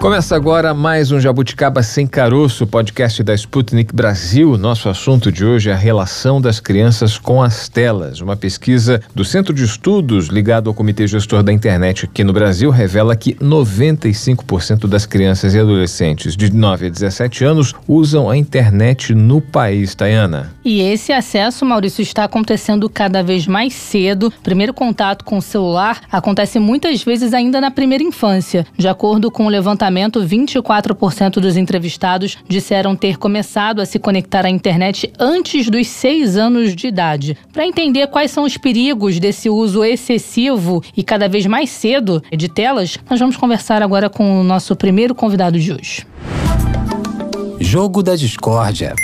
Começa agora mais um Jabuticaba Sem Caroço, podcast da Sputnik Brasil. Nosso assunto de hoje é a relação das crianças com as telas. Uma pesquisa do Centro de Estudos ligado ao Comitê Gestor da Internet aqui no Brasil revela que 95% das crianças e adolescentes de 9 a 17 anos usam a internet no país, Tayana. E esse acesso, Maurício, está acontecendo cada vez mais cedo. Primeiro contato com o celular acontece muitas vezes ainda na primeira infância. De acordo com o levantamento levantamento, 24% dos entrevistados disseram ter começado a se conectar à internet antes dos seis anos de idade. Para entender quais são os perigos desse uso excessivo e cada vez mais cedo de telas, nós vamos conversar agora com o nosso primeiro convidado de hoje. Jogo da Discórdia.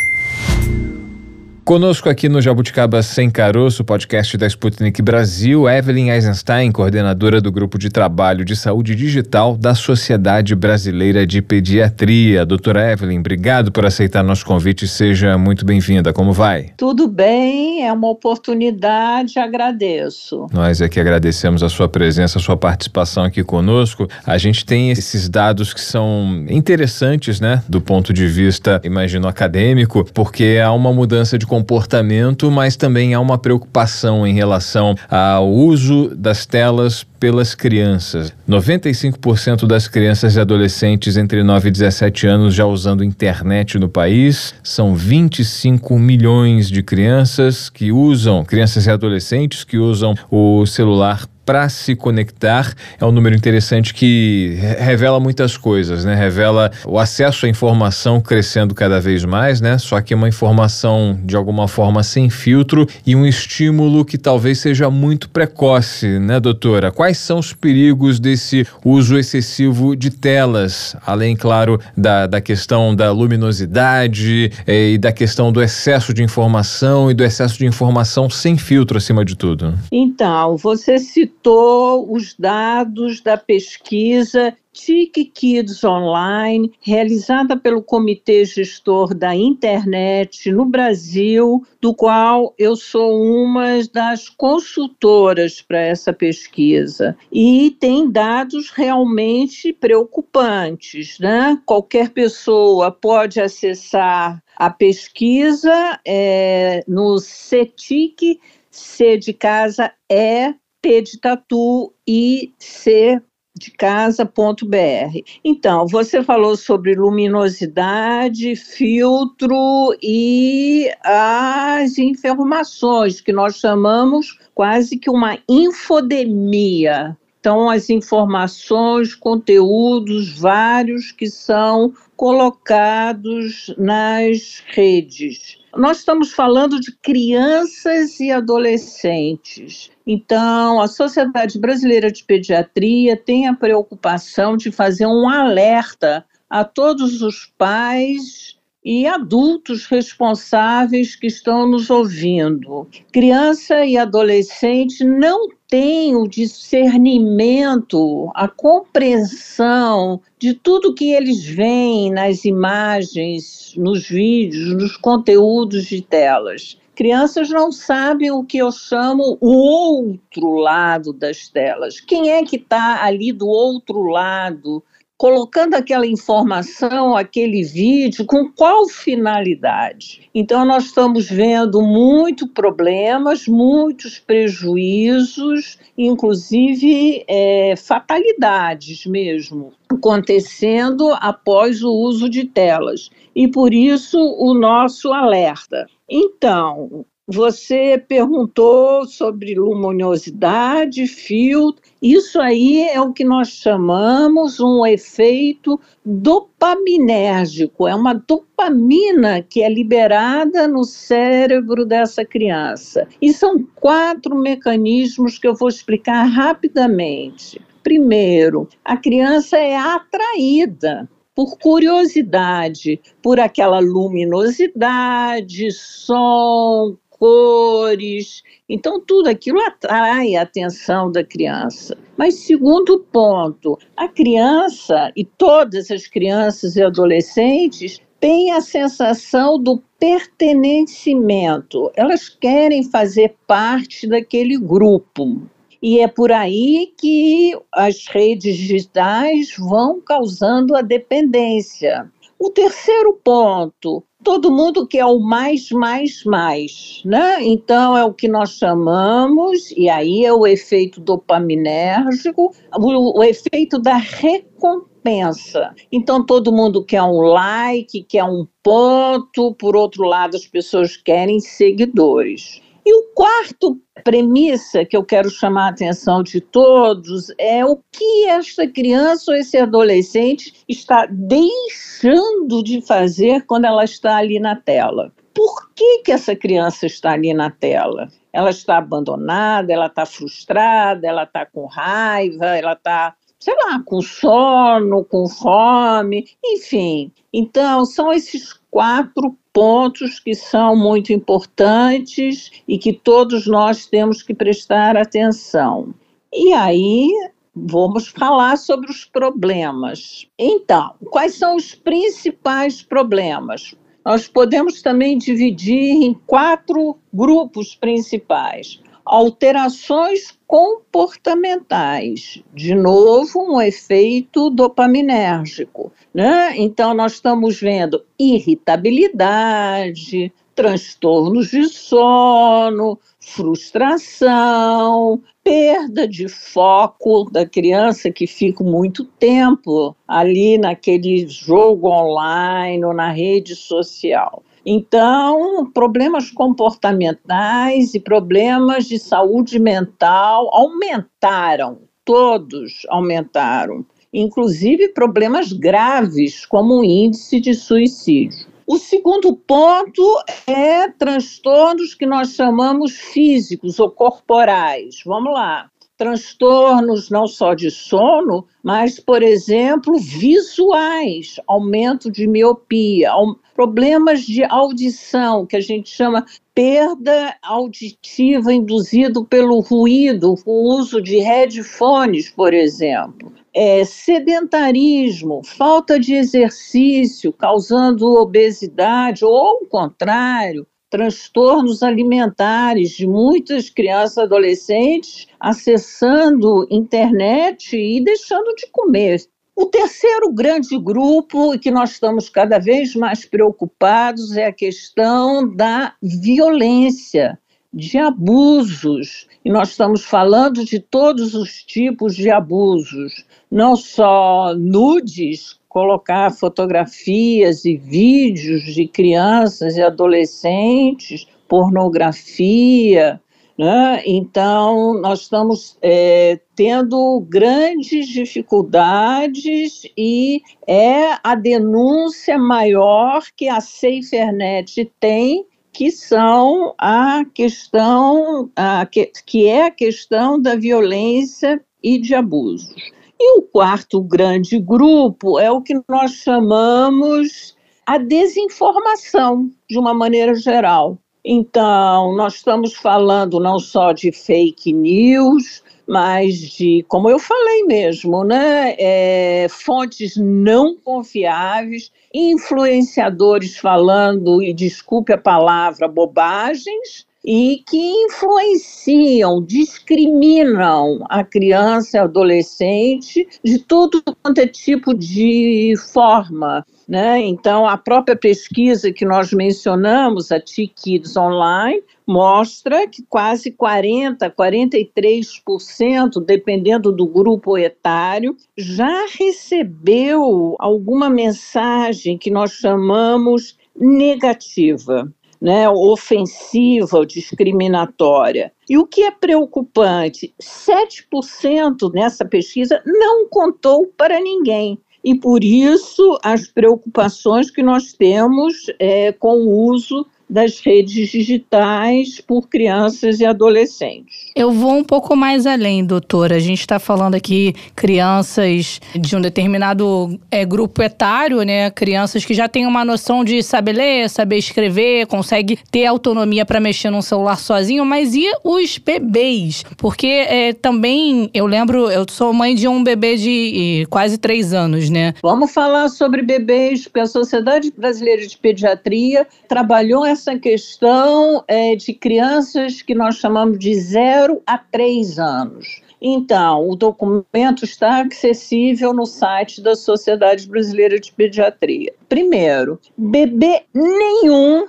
Conosco aqui no Jabuticaba Sem Caroço, podcast da Sputnik Brasil, Evelyn Eisenstein, coordenadora do Grupo de Trabalho de Saúde Digital da Sociedade Brasileira de Pediatria. Doutora Evelyn, obrigado por aceitar nosso convite. Seja muito bem-vinda. Como vai? Tudo bem, é uma oportunidade, agradeço. Nós é que agradecemos a sua presença, a sua participação aqui conosco. A gente tem esses dados que são interessantes, né, do ponto de vista, imagino, acadêmico, porque há uma mudança de comportamento, mas também há uma preocupação em relação ao uso das telas pelas crianças. 95% das crianças e adolescentes entre 9 e 17 anos já usando internet no país. São 25 milhões de crianças que usam, crianças e adolescentes que usam o celular para se conectar é um número interessante que revela muitas coisas, né? Revela o acesso à informação crescendo cada vez mais, né? Só que é uma informação de alguma forma sem filtro e um estímulo que talvez seja muito precoce, né, doutora? Quais são os perigos desse uso excessivo de telas, além, claro, da, da questão da luminosidade eh, e da questão do excesso de informação e do excesso de informação sem filtro, acima de tudo? Então, você citou os dados da pesquisa TIC Kids Online, realizada pelo Comitê Gestor da Internet no Brasil, do qual eu sou uma das consultoras para essa pesquisa. E tem dados realmente preocupantes, né? Qualquer pessoa pode acessar a pesquisa é, no CETIC, C de casa é T de tatu e C de casa.br. Então, você falou sobre luminosidade, filtro e as informações que nós chamamos quase que uma infodemia. Então, as informações, conteúdos vários que são colocados nas redes. Nós estamos falando de crianças e adolescentes. Então, a Sociedade Brasileira de Pediatria tem a preocupação de fazer um alerta a todos os pais e adultos responsáveis que estão nos ouvindo. Criança e adolescente não têm o discernimento, a compreensão de tudo que eles veem nas imagens, nos vídeos, nos conteúdos de telas. Crianças não sabem o que eu chamo o outro lado das telas. Quem é que está ali do outro lado colocando aquela informação, aquele vídeo, com qual finalidade? Então, nós estamos vendo muitos problemas, muitos prejuízos, inclusive é, fatalidades mesmo, acontecendo após o uso de telas. E por isso o nosso alerta. Então, você perguntou sobre luminosidade, filtro. Isso aí é o que nós chamamos um efeito dopaminérgico. É uma dopamina que é liberada no cérebro dessa criança. E são quatro mecanismos que eu vou explicar rapidamente. Primeiro, a criança é atraída por curiosidade, por aquela luminosidade, som, cores. Então, tudo aquilo atrai a atenção da criança. Mas, segundo ponto, a criança e todas as crianças e adolescentes têm a sensação do pertencimento, elas querem fazer parte daquele grupo. E é por aí que as redes digitais vão causando a dependência. O terceiro ponto, todo mundo quer o mais, mais, mais, né? Então é o que nós chamamos, e aí é o efeito dopaminérgico, o, o efeito da recompensa. Então todo mundo quer um like, quer um ponto, por outro lado, as pessoas querem seguidores. E o quarto premissa que eu quero chamar a atenção de todos é o que esta criança ou esse adolescente está deixando de fazer quando ela está ali na tela. Por que, que essa criança está ali na tela? Ela está abandonada, ela está frustrada, ela está com raiva, ela está sei lá, com sono, com fome, enfim. Então, são esses quatro pontos que são muito importantes e que todos nós temos que prestar atenção. E aí vamos falar sobre os problemas. Então, quais são os principais problemas? Nós podemos também dividir em quatro grupos principais alterações comportamentais. De novo, um efeito dopaminérgico. Né? Então, nós estamos vendo irritabilidade, transtornos de sono, frustração, perda de foco da criança que fica muito tempo ali naquele jogo online ou na rede social. Então, problemas comportamentais e problemas de saúde mental aumentaram, todos aumentaram, inclusive problemas graves, como o índice de suicídio. O segundo ponto é transtornos que nós chamamos físicos ou corporais. Vamos lá transtornos não só de sono, mas, por exemplo, visuais, aumento de miopia, problemas de audição, que a gente chama perda auditiva induzido pelo ruído, o uso de headphones, por exemplo. É, sedentarismo, falta de exercício, causando obesidade, ou o contrário, transtornos alimentares de muitas crianças e adolescentes acessando internet e deixando de comer. O terceiro grande grupo que nós estamos cada vez mais preocupados é a questão da violência, de abusos. E nós estamos falando de todos os tipos de abusos, não só nudes, colocar fotografias e vídeos de crianças e adolescentes, pornografia. Né? Então, nós estamos é, tendo grandes dificuldades e é a denúncia maior que a SaferNet tem que são a questão, a, que, que é a questão da violência e de abusos. E o quarto grande grupo é o que nós chamamos a desinformação, de uma maneira geral. Então, nós estamos falando não só de fake news, mas de, como eu falei mesmo, né, é, fontes não confiáveis, influenciadores falando, e desculpe a palavra, bobagens, e que influenciam, discriminam a criança e adolescente de todo quanto é tipo de forma. Né? Então, a própria pesquisa que nós mencionamos, a T-Kids Online, mostra que quase 40%, 43%, dependendo do grupo etário, já recebeu alguma mensagem que nós chamamos negativa né, ofensiva ou discriminatória. E o que é preocupante, 7% nessa pesquisa não contou para ninguém. E por isso as preocupações que nós temos é, com o uso das redes digitais por crianças e adolescentes. Eu vou um pouco mais além, doutora. A gente está falando aqui crianças de um determinado é, grupo etário, né? Crianças que já têm uma noção de saber ler, saber escrever, consegue ter autonomia para mexer num celular sozinho, mas e os bebês? Porque é, também eu lembro, eu sou mãe de um bebê de quase três anos, né? Vamos falar sobre bebês, porque a Sociedade Brasileira de Pediatria trabalhou essa questão é, de crianças que nós chamamos de zero a três anos. Então, o documento está acessível no site da Sociedade Brasileira de Pediatria. Primeiro, bebê nenhum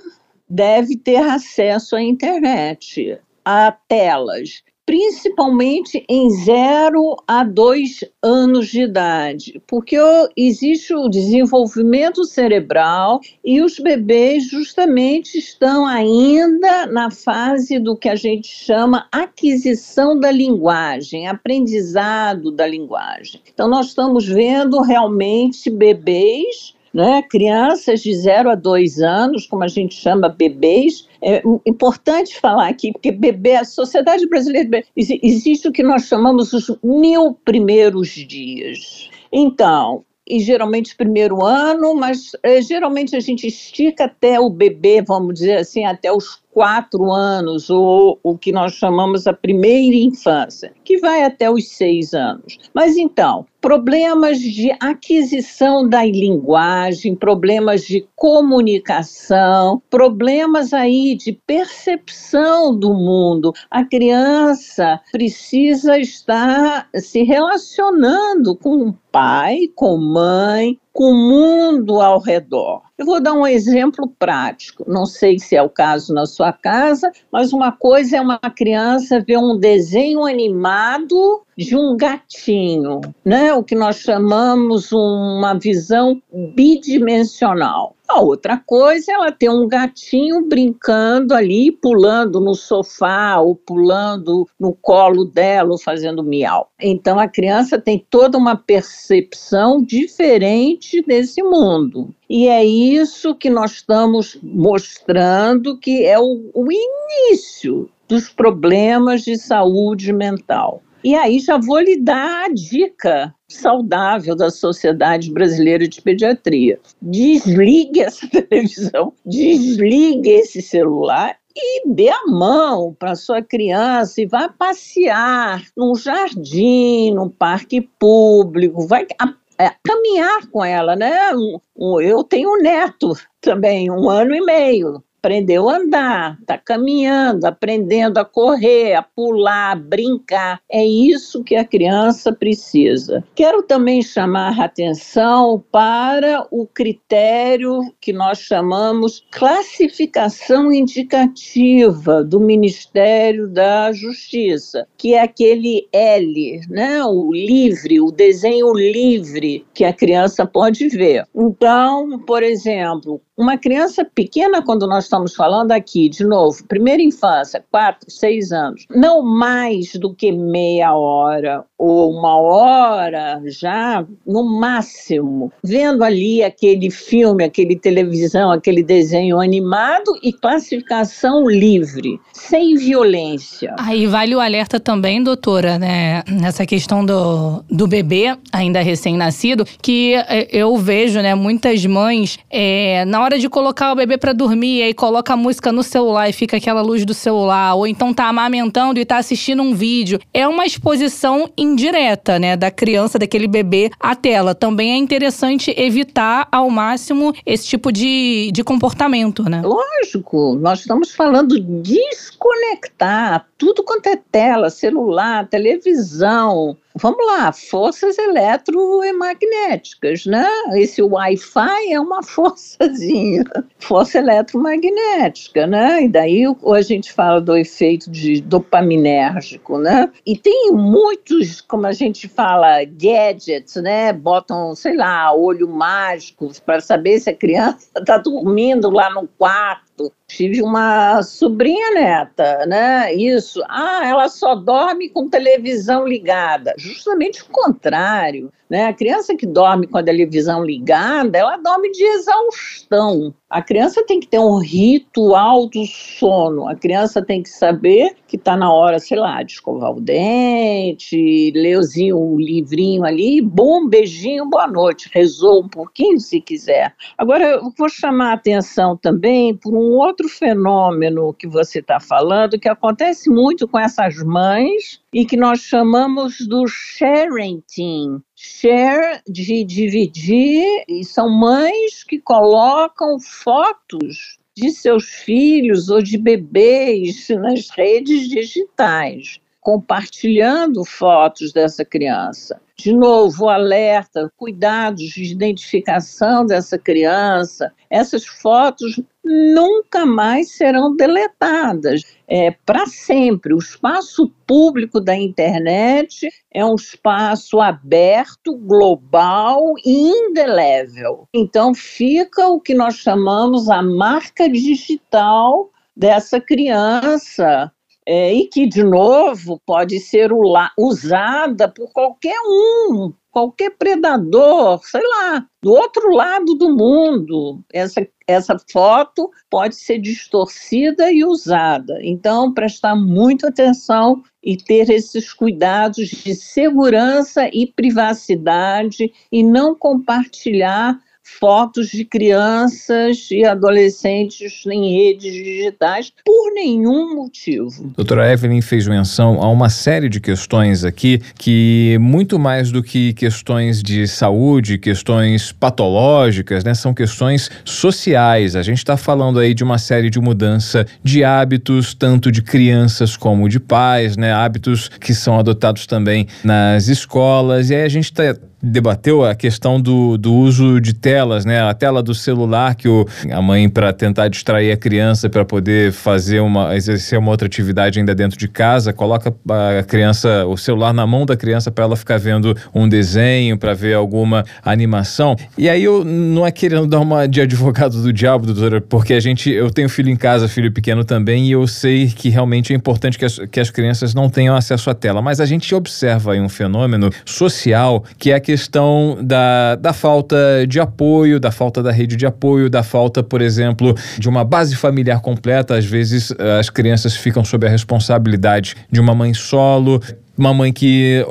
deve ter acesso à internet, a telas principalmente em 0 a 2 anos de idade, porque existe o desenvolvimento cerebral e os bebês justamente estão ainda na fase do que a gente chama aquisição da linguagem, aprendizado da linguagem. Então, nós estamos vendo realmente bebês né? Crianças de 0 a 2 anos, como a gente chama bebês, é importante falar aqui, porque bebê, a sociedade brasileira, existe o que nós chamamos os mil primeiros dias. Então, e geralmente primeiro ano, mas é, geralmente a gente estica até o bebê, vamos dizer assim, até os quatro anos, ou o que nós chamamos a primeira infância, que vai até os seis anos. Mas então, problemas de aquisição da linguagem, problemas de comunicação, problemas aí de percepção do mundo. A criança precisa estar se relacionando com o pai, com mãe, com o mundo ao redor. Eu vou dar um exemplo prático. Não sei se é o caso na sua casa, mas uma coisa é uma criança ver um desenho animado de um gatinho, né? O que nós chamamos uma visão bidimensional. A outra coisa é ela ter um gatinho brincando ali, pulando no sofá, ou pulando no colo dela, ou fazendo miau. Então a criança tem toda uma percepção diferente desse mundo. E é isso que nós estamos mostrando que é o, o início dos problemas de saúde mental. E aí já vou lhe dar a dica saudável da Sociedade Brasileira de Pediatria. Desligue essa televisão, desligue esse celular e dê a mão para sua criança e vá passear num jardim, num parque público, vai é, caminhar com ela, né? Eu tenho um neto também, um ano e meio aprendeu a andar, está caminhando, aprendendo a correr, a pular, a brincar. É isso que a criança precisa. Quero também chamar a atenção para o critério que nós chamamos classificação indicativa do Ministério da Justiça, que é aquele L, né? o livre, o desenho livre que a criança pode ver. Então, por exemplo, uma criança pequena, quando nós estamos falando aqui, de novo, primeira infância, quatro, seis anos, não mais do que meia hora ou uma hora já, no máximo, vendo ali aquele filme, aquele televisão, aquele desenho animado e classificação livre, sem violência. Aí vale o alerta também, doutora, né, nessa questão do, do bebê ainda recém-nascido, que é, eu vejo, né, muitas mães, é, na hora de colocar o bebê para dormir, aí a música no celular e fica aquela luz do celular, ou então tá amamentando e tá assistindo um vídeo. É uma exposição indireta, né, da criança, daquele bebê à tela. Também é interessante evitar ao máximo esse tipo de, de comportamento, né? Lógico, nós estamos falando desconectar tudo quanto é tela, celular, televisão, vamos lá, forças eletromagnéticas, né? Esse Wi-Fi é uma forçazinha, força eletromagnética, né? E daí a gente fala do efeito de dopaminérgico, né? E tem muitos, como a gente fala, gadgets, né? Botam, sei lá, olho mágico para saber se a criança está dormindo lá no quarto. Tive uma sobrinha neta, né? Isso. Ah, ela só dorme com televisão ligada. Justamente o contrário, né? A criança que dorme com a televisão ligada, ela dorme de exaustão. A criança tem que ter um ritual do sono. A criança tem que saber que está na hora, sei lá, de escovar o dente, ler um livrinho ali, bom beijinho, boa noite. Rezou um pouquinho se quiser. Agora, eu vou chamar a atenção também por um outro fenômeno que você está falando, que acontece muito com essas mães e que nós chamamos do sharenting. Share de dividir, e são mães que colocam fotos de seus filhos ou de bebês nas redes digitais, compartilhando fotos dessa criança. De novo, alerta, cuidados de identificação dessa criança. Essas fotos nunca mais serão deletadas. É para sempre. O espaço público da internet é um espaço aberto, global e indelével. Então fica o que nós chamamos a marca digital dessa criança é, e que, de novo, pode ser usada por qualquer um, qualquer predador, sei lá, do outro lado do mundo. Essa, essa foto pode ser distorcida e usada. Então, prestar muita atenção e ter esses cuidados de segurança e privacidade e não compartilhar fotos de crianças e adolescentes em redes digitais por nenhum motivo. Doutora Evelyn fez menção a uma série de questões aqui que, muito mais do que questões de saúde, questões patológicas, né, são questões sociais. A gente está falando aí de uma série de mudança de hábitos, tanto de crianças como de pais, né, hábitos que são adotados também nas escolas. E aí a gente está debateu a questão do, do uso de telas, né? A tela do celular que o, a mãe, para tentar distrair a criança, para poder fazer uma, exercer uma outra atividade ainda dentro de casa, coloca a criança, o celular na mão da criança para ela ficar vendo um desenho, para ver alguma animação. E aí eu não é querendo dar uma de advogado do diabo, doutora, porque a gente, eu tenho filho em casa, filho pequeno também, e eu sei que realmente é importante que as, que as crianças não tenham acesso à tela. Mas a gente observa aí um fenômeno social que é questão da, da falta de apoio, da falta da rede de apoio, da falta, por exemplo, de uma base familiar completa. Às vezes as crianças ficam sob a responsabilidade de uma mãe solo, uma mãe que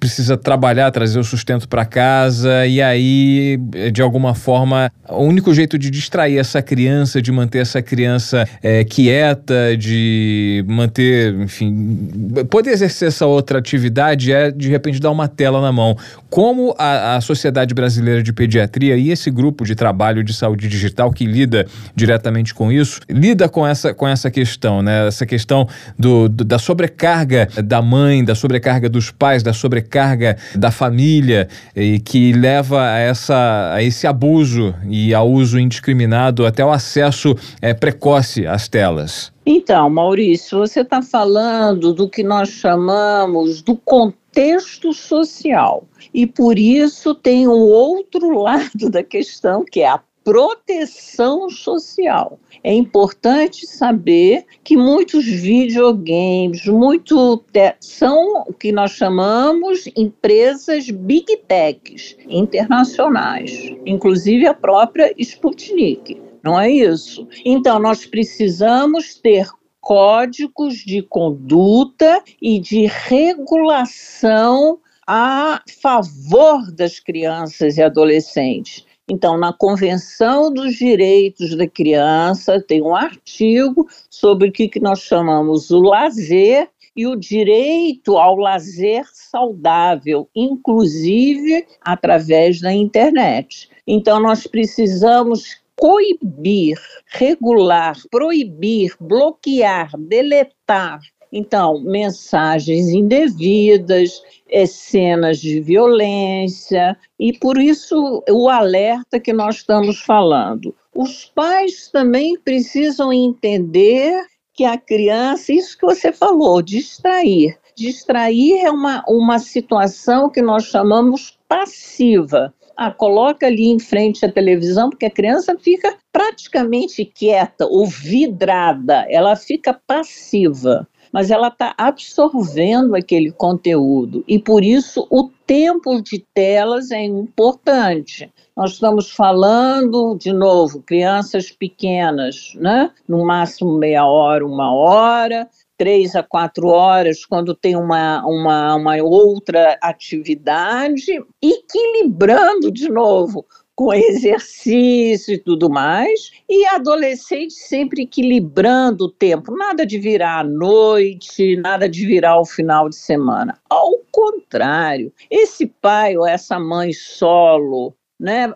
precisa trabalhar, trazer o sustento para casa, e aí, de alguma forma, o único jeito de distrair essa criança, de manter essa criança é, quieta, de manter, enfim, poder exercer essa outra atividade é, de repente, dar uma tela na mão. Como a, a Sociedade Brasileira de Pediatria e esse grupo de trabalho de saúde digital que lida diretamente com isso, lida com essa, com essa questão, né? Essa questão do, do da sobrecarga da mãe, da sobrecarga dos pais, da sobrecarga da família e que leva a, essa, a esse abuso e ao uso indiscriminado até o acesso é, precoce às telas. Então, Maurício, você está falando do que nós chamamos do contexto social. E por isso tem um outro lado da questão, que é a proteção social. É importante saber que muitos videogames, muito são o que nós chamamos empresas big techs internacionais, inclusive a própria Sputnik. Não é isso? Então nós precisamos ter códigos de conduta e de regulação a favor das crianças e adolescentes. Então, na Convenção dos Direitos da Criança, tem um artigo sobre o que nós chamamos o lazer e o direito ao lazer saudável, inclusive através da internet. Então, nós precisamos coibir, regular, proibir, bloquear, deletar então, mensagens indevidas, é, cenas de violência, e por isso o alerta que nós estamos falando. Os pais também precisam entender que a criança, isso que você falou, distrair. Distrair é uma, uma situação que nós chamamos passiva. Ah, coloca ali em frente a televisão, porque a criança fica praticamente quieta ou vidrada, ela fica passiva. Mas ela está absorvendo aquele conteúdo e por isso o tempo de telas é importante. Nós estamos falando, de novo, crianças pequenas, né? No máximo meia hora, uma hora, três a quatro horas, quando tem uma, uma, uma outra atividade, equilibrando de novo com exercício e tudo mais, e adolescente sempre equilibrando o tempo, nada de virar à noite, nada de virar ao final de semana. Ao contrário, esse pai ou essa mãe solo, né,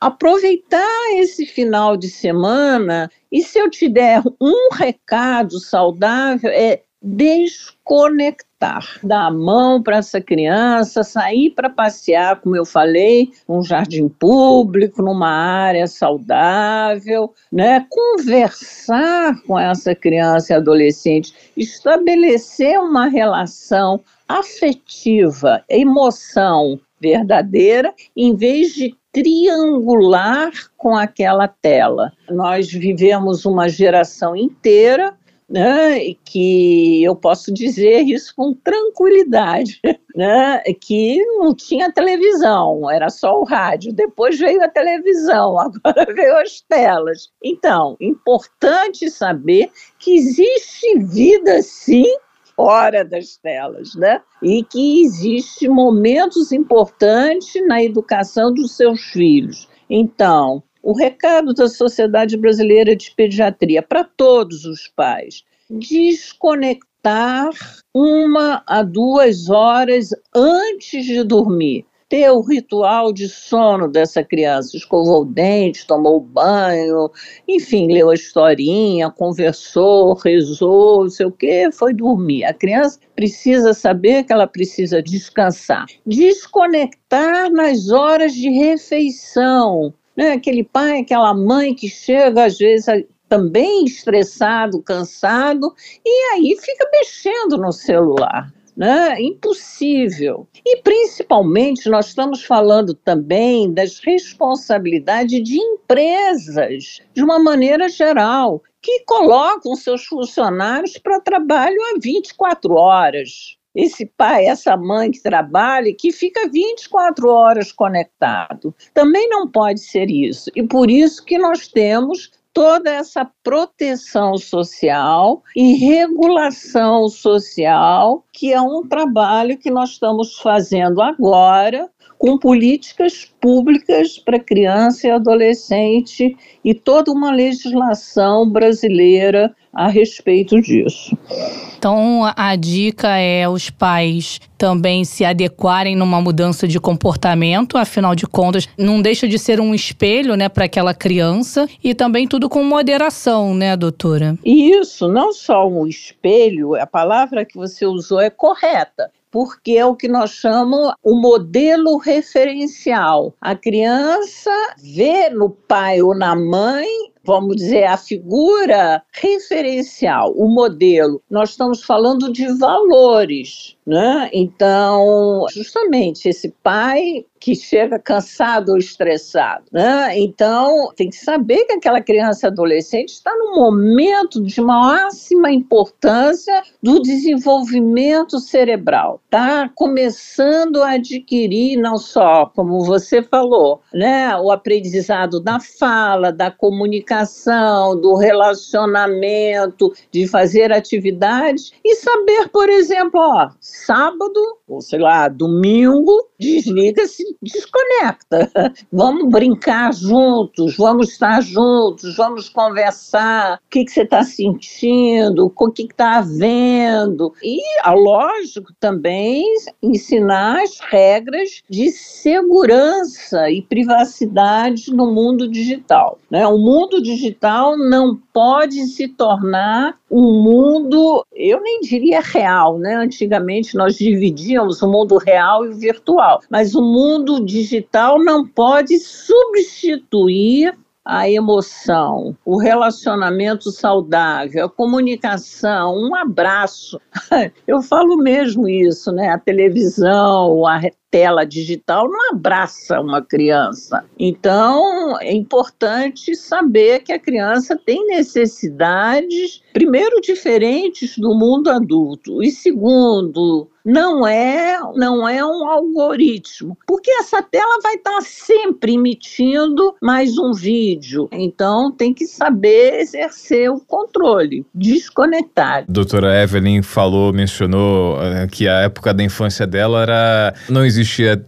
aproveitar esse final de semana e se eu te der um recado saudável é desconectar, dar a mão para essa criança, sair para passear, como eu falei, num jardim público, numa área saudável, né? Conversar com essa criança e adolescente, estabelecer uma relação afetiva, emoção verdadeira, em vez de triangular com aquela tela. Nós vivemos uma geração inteira né, que eu posso dizer isso com tranquilidade, né, que não tinha televisão, era só o rádio. Depois veio a televisão, agora veio as telas. Então, importante saber que existe vida sim fora das telas, né? E que existe momentos importantes na educação dos seus filhos. Então, o recado da Sociedade Brasileira de Pediatria para todos os pais: desconectar uma a duas horas antes de dormir ter o ritual de sono dessa criança. Escovou o dente, tomou banho, enfim, leu a historinha, conversou, rezou, não sei o quê, foi dormir. A criança precisa saber que ela precisa descansar. Desconectar nas horas de refeição. Né? Aquele pai, aquela mãe que chega, às vezes, também estressado, cansado, e aí fica mexendo no celular né? Impossível. E principalmente nós estamos falando também das responsabilidades de empresas, de uma maneira geral, que colocam seus funcionários para trabalho a 24 horas esse pai, essa mãe que trabalha, que fica 24 horas conectado. Também não pode ser isso. E por isso que nós temos toda essa proteção social e regulação social, que é um trabalho que nós estamos fazendo agora com políticas públicas para criança e adolescente e toda uma legislação brasileira a respeito disso. Então, a dica é os pais também se adequarem numa mudança de comportamento, afinal de contas, não deixa de ser um espelho, né, para aquela criança e também tudo com moderação, né, doutora? Isso, não só um espelho, a palavra que você usou é correta porque é o que nós chamamos o modelo referencial. A criança vê no pai ou na mãe vamos dizer, a figura referencial, o modelo. Nós estamos falando de valores, né? Então, justamente esse pai que chega cansado ou estressado, né? Então, tem que saber que aquela criança adolescente está num momento de máxima importância do desenvolvimento cerebral, tá começando a adquirir não só, como você falou, né, o aprendizado da fala, da comunicação, do relacionamento, de fazer atividades e saber, por exemplo, ó, sábado, ou sei lá, domingo, desliga-se, desconecta. Vamos brincar juntos, vamos estar juntos, vamos conversar. O que, que você está sentindo? O que está havendo? E, lógico, também ensinar as regras de segurança e privacidade no mundo digital. Né? O mundo digital não pode se tornar um mundo, eu nem diria real, né? Antigamente nós dividíamos o mundo real e o virtual, mas o mundo digital não pode substituir a emoção, o relacionamento saudável, a comunicação, um abraço. Eu falo mesmo isso, né? A televisão, a tela digital não abraça uma criança. Então, é importante saber que a criança tem necessidades, primeiro, diferentes do mundo adulto, e segundo, não é, não é um algoritmo, porque essa tela vai estar sempre emitindo mais um vídeo. Então tem que saber exercer o controle, desconectar. Doutora Evelyn falou, mencionou uh, que a época da infância dela era não existia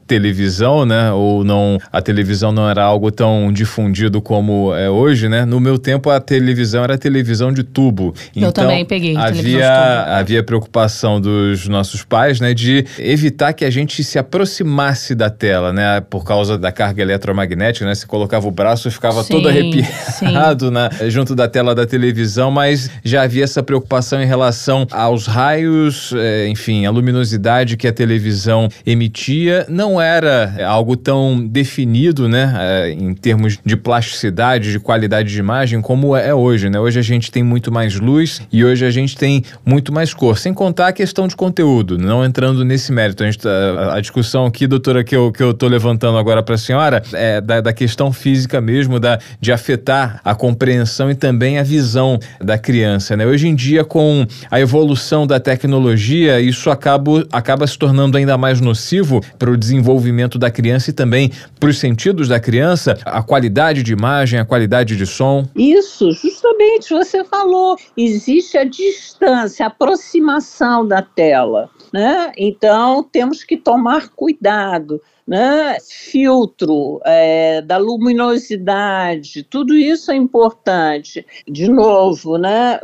televisão, né? Ou não a televisão não era algo tão difundido como é hoje, né? No meu tempo a televisão era televisão de tubo. Eu então, também peguei. Havia havia preocupação dos nossos pais né, de evitar que a gente se aproximasse da tela, né, por causa da carga eletromagnética, né, você colocava o braço e ficava sim, todo arrepiado na, junto da tela da televisão, mas já havia essa preocupação em relação aos raios, é, enfim, a luminosidade que a televisão emitia, não era algo tão definido, né, é, em termos de plasticidade, de qualidade de imagem, como é hoje, né, hoje a gente tem muito mais luz e hoje a gente tem muito mais cor, sem contar a questão de conteúdo, não não entrando nesse mérito. A, gente, tá, a, discussão aqui, doutora, que eu, que eu tô levantando agora para a senhora, é da, da questão física mesmo, da, de afetar a compreensão e também a visão da criança. Né? Hoje em dia, com a evolução da tecnologia, isso acaba, acaba se tornando ainda mais nocivo para o desenvolvimento da criança e também para os sentidos da criança, a qualidade de imagem, a qualidade de som. Isso, justamente, você falou, existe a distância, a aproximação da tela. Né? Então, temos que tomar cuidado. Né? Filtro é, da luminosidade, tudo isso é importante. De novo, né?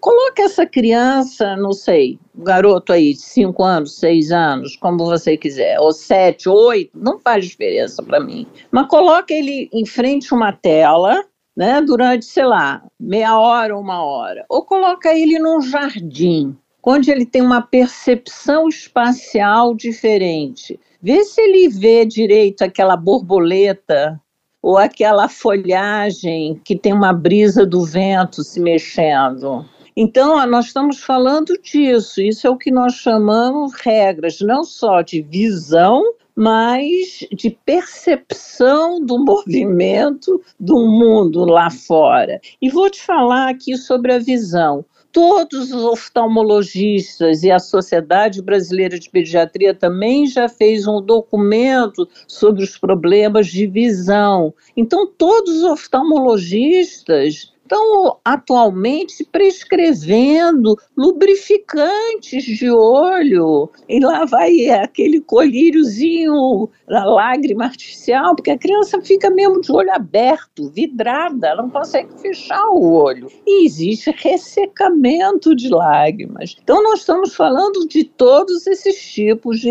Coloque essa criança, não sei, garoto aí de 5 anos, 6 anos, como você quiser, ou 7, 8, não faz diferença para mim. Mas coloque ele em frente a uma tela, né, durante, sei lá, meia hora, uma hora. Ou coloca ele num jardim, onde ele tem uma percepção espacial diferente. Vê se ele vê direito aquela borboleta ou aquela folhagem que tem uma brisa do vento se mexendo. Então, nós estamos falando disso. Isso é o que nós chamamos regras, não só de visão, mas de percepção do movimento do mundo lá fora. E vou te falar aqui sobre a visão todos os oftalmologistas e a Sociedade Brasileira de Pediatria também já fez um documento sobre os problemas de visão. Então, todos os oftalmologistas estão atualmente prescrevendo lubrificantes de olho. E lá vai aquele colíriozinho, a lágrima artificial, porque a criança fica mesmo de olho aberto, vidrada, ela não consegue fechar o olho. E existe ressecamento de lágrimas. Então, nós estamos falando de todos esses tipos de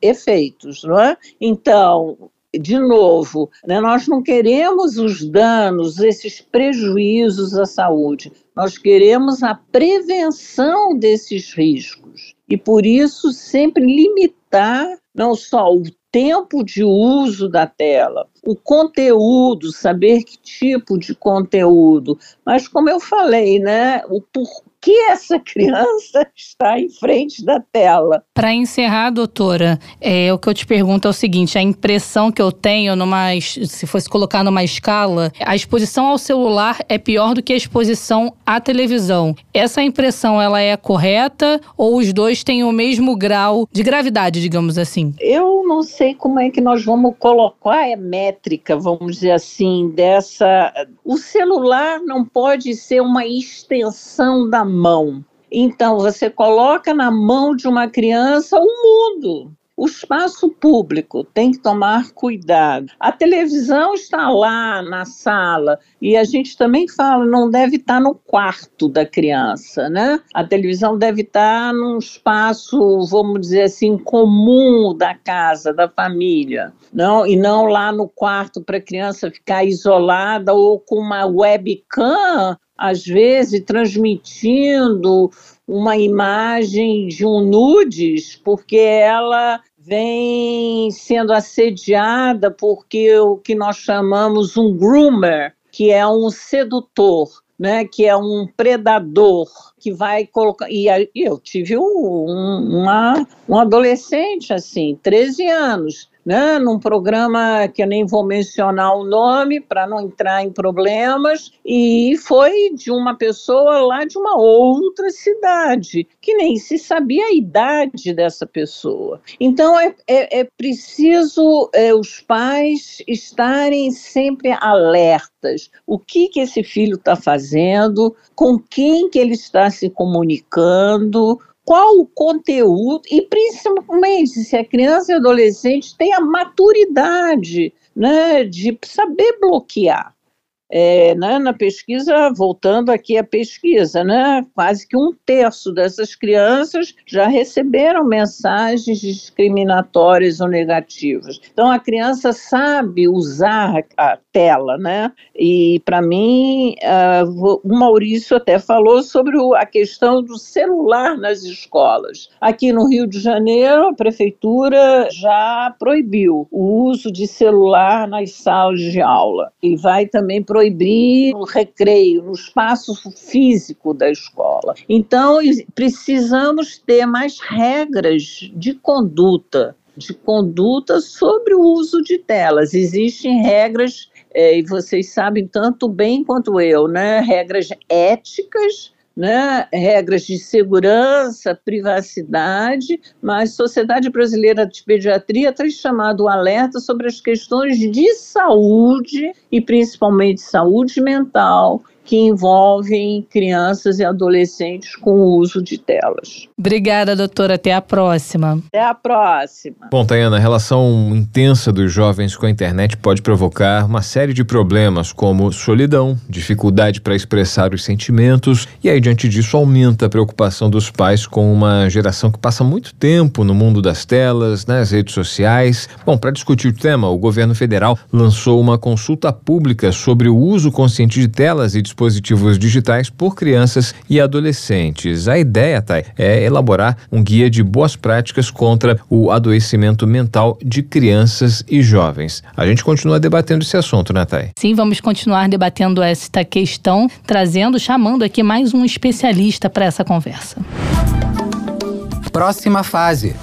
efeitos, não é? Então, de novo, né, nós não queremos os danos, esses prejuízos à saúde, nós queremos a prevenção desses riscos. E por isso, sempre limitar não só o tempo de uso da tela, o conteúdo, saber que tipo de conteúdo, mas como eu falei, né, o porquê que essa criança está em frente da tela. Para encerrar, doutora, é, o que eu te pergunto é o seguinte: a impressão que eu tenho, numa, se fosse colocar numa escala, a exposição ao celular é pior do que a exposição à televisão. Essa impressão ela é correta ou os dois têm o mesmo grau de gravidade, digamos assim? Eu não sei como é que nós vamos colocar a métrica, vamos dizer assim, dessa. O celular não pode ser uma extensão da mão. Então, você coloca na mão de uma criança o mundo. O espaço público tem que tomar cuidado. A televisão está lá na sala e a gente também fala não deve estar no quarto da criança, né? A televisão deve estar num espaço, vamos dizer assim, comum da casa, da família, não e não lá no quarto para a criança ficar isolada ou com uma webcam às vezes transmitindo uma imagem de um nudes, porque ela vem sendo assediada porque o que nós chamamos um groomer, que é um sedutor. né, que é um predador que vai colocar. E eu tive um, uma, um adolescente assim, 13 anos, né, num programa que eu nem vou mencionar o nome para não entrar em problemas, e foi de uma pessoa lá de uma outra cidade, que nem se sabia a idade dessa pessoa. Então é, é, é preciso é, os pais estarem sempre alertas. O que, que esse filho está fazendo, com quem que ele está se comunicando, qual o conteúdo e principalmente se a criança e adolescente tem a maturidade né, de saber bloquear. É, né, na pesquisa, voltando aqui à pesquisa, né, quase que um terço dessas crianças já receberam mensagens discriminatórias ou negativas. Então, a criança sabe usar a tela, né? E, para mim, uh, o Maurício até falou sobre o, a questão do celular nas escolas. Aqui no Rio de Janeiro, a prefeitura já proibiu o uso de celular nas salas de aula e vai também proibir no recreio, no espaço físico da escola. Então, precisamos ter mais regras de conduta, de conduta sobre o uso de telas. Existem regras, é, e vocês sabem tanto bem quanto eu, né? Regras éticas né, regras de segurança, privacidade, mas Sociedade Brasileira de Pediatria tem chamado o alerta sobre as questões de saúde e principalmente saúde mental que envolvem crianças e adolescentes com o uso de telas. Obrigada, doutora. Até a próxima. Até a próxima. Bom, Tayana, a relação intensa dos jovens com a internet pode provocar uma série de problemas, como solidão, dificuldade para expressar os sentimentos, e aí, diante disso, aumenta a preocupação dos pais com uma geração que passa muito tempo no mundo das telas, nas redes sociais. Bom, para discutir o tema, o governo federal lançou uma consulta pública sobre o uso consciente de telas e dispositivos digitais por crianças e adolescentes. A ideia, Thay, é elaborar um guia de boas práticas contra o adoecimento mental de crianças e jovens. A gente continua debatendo esse assunto, né, Thay? Sim, vamos continuar debatendo esta questão, trazendo, chamando aqui mais um especialista para essa conversa. Próxima fase.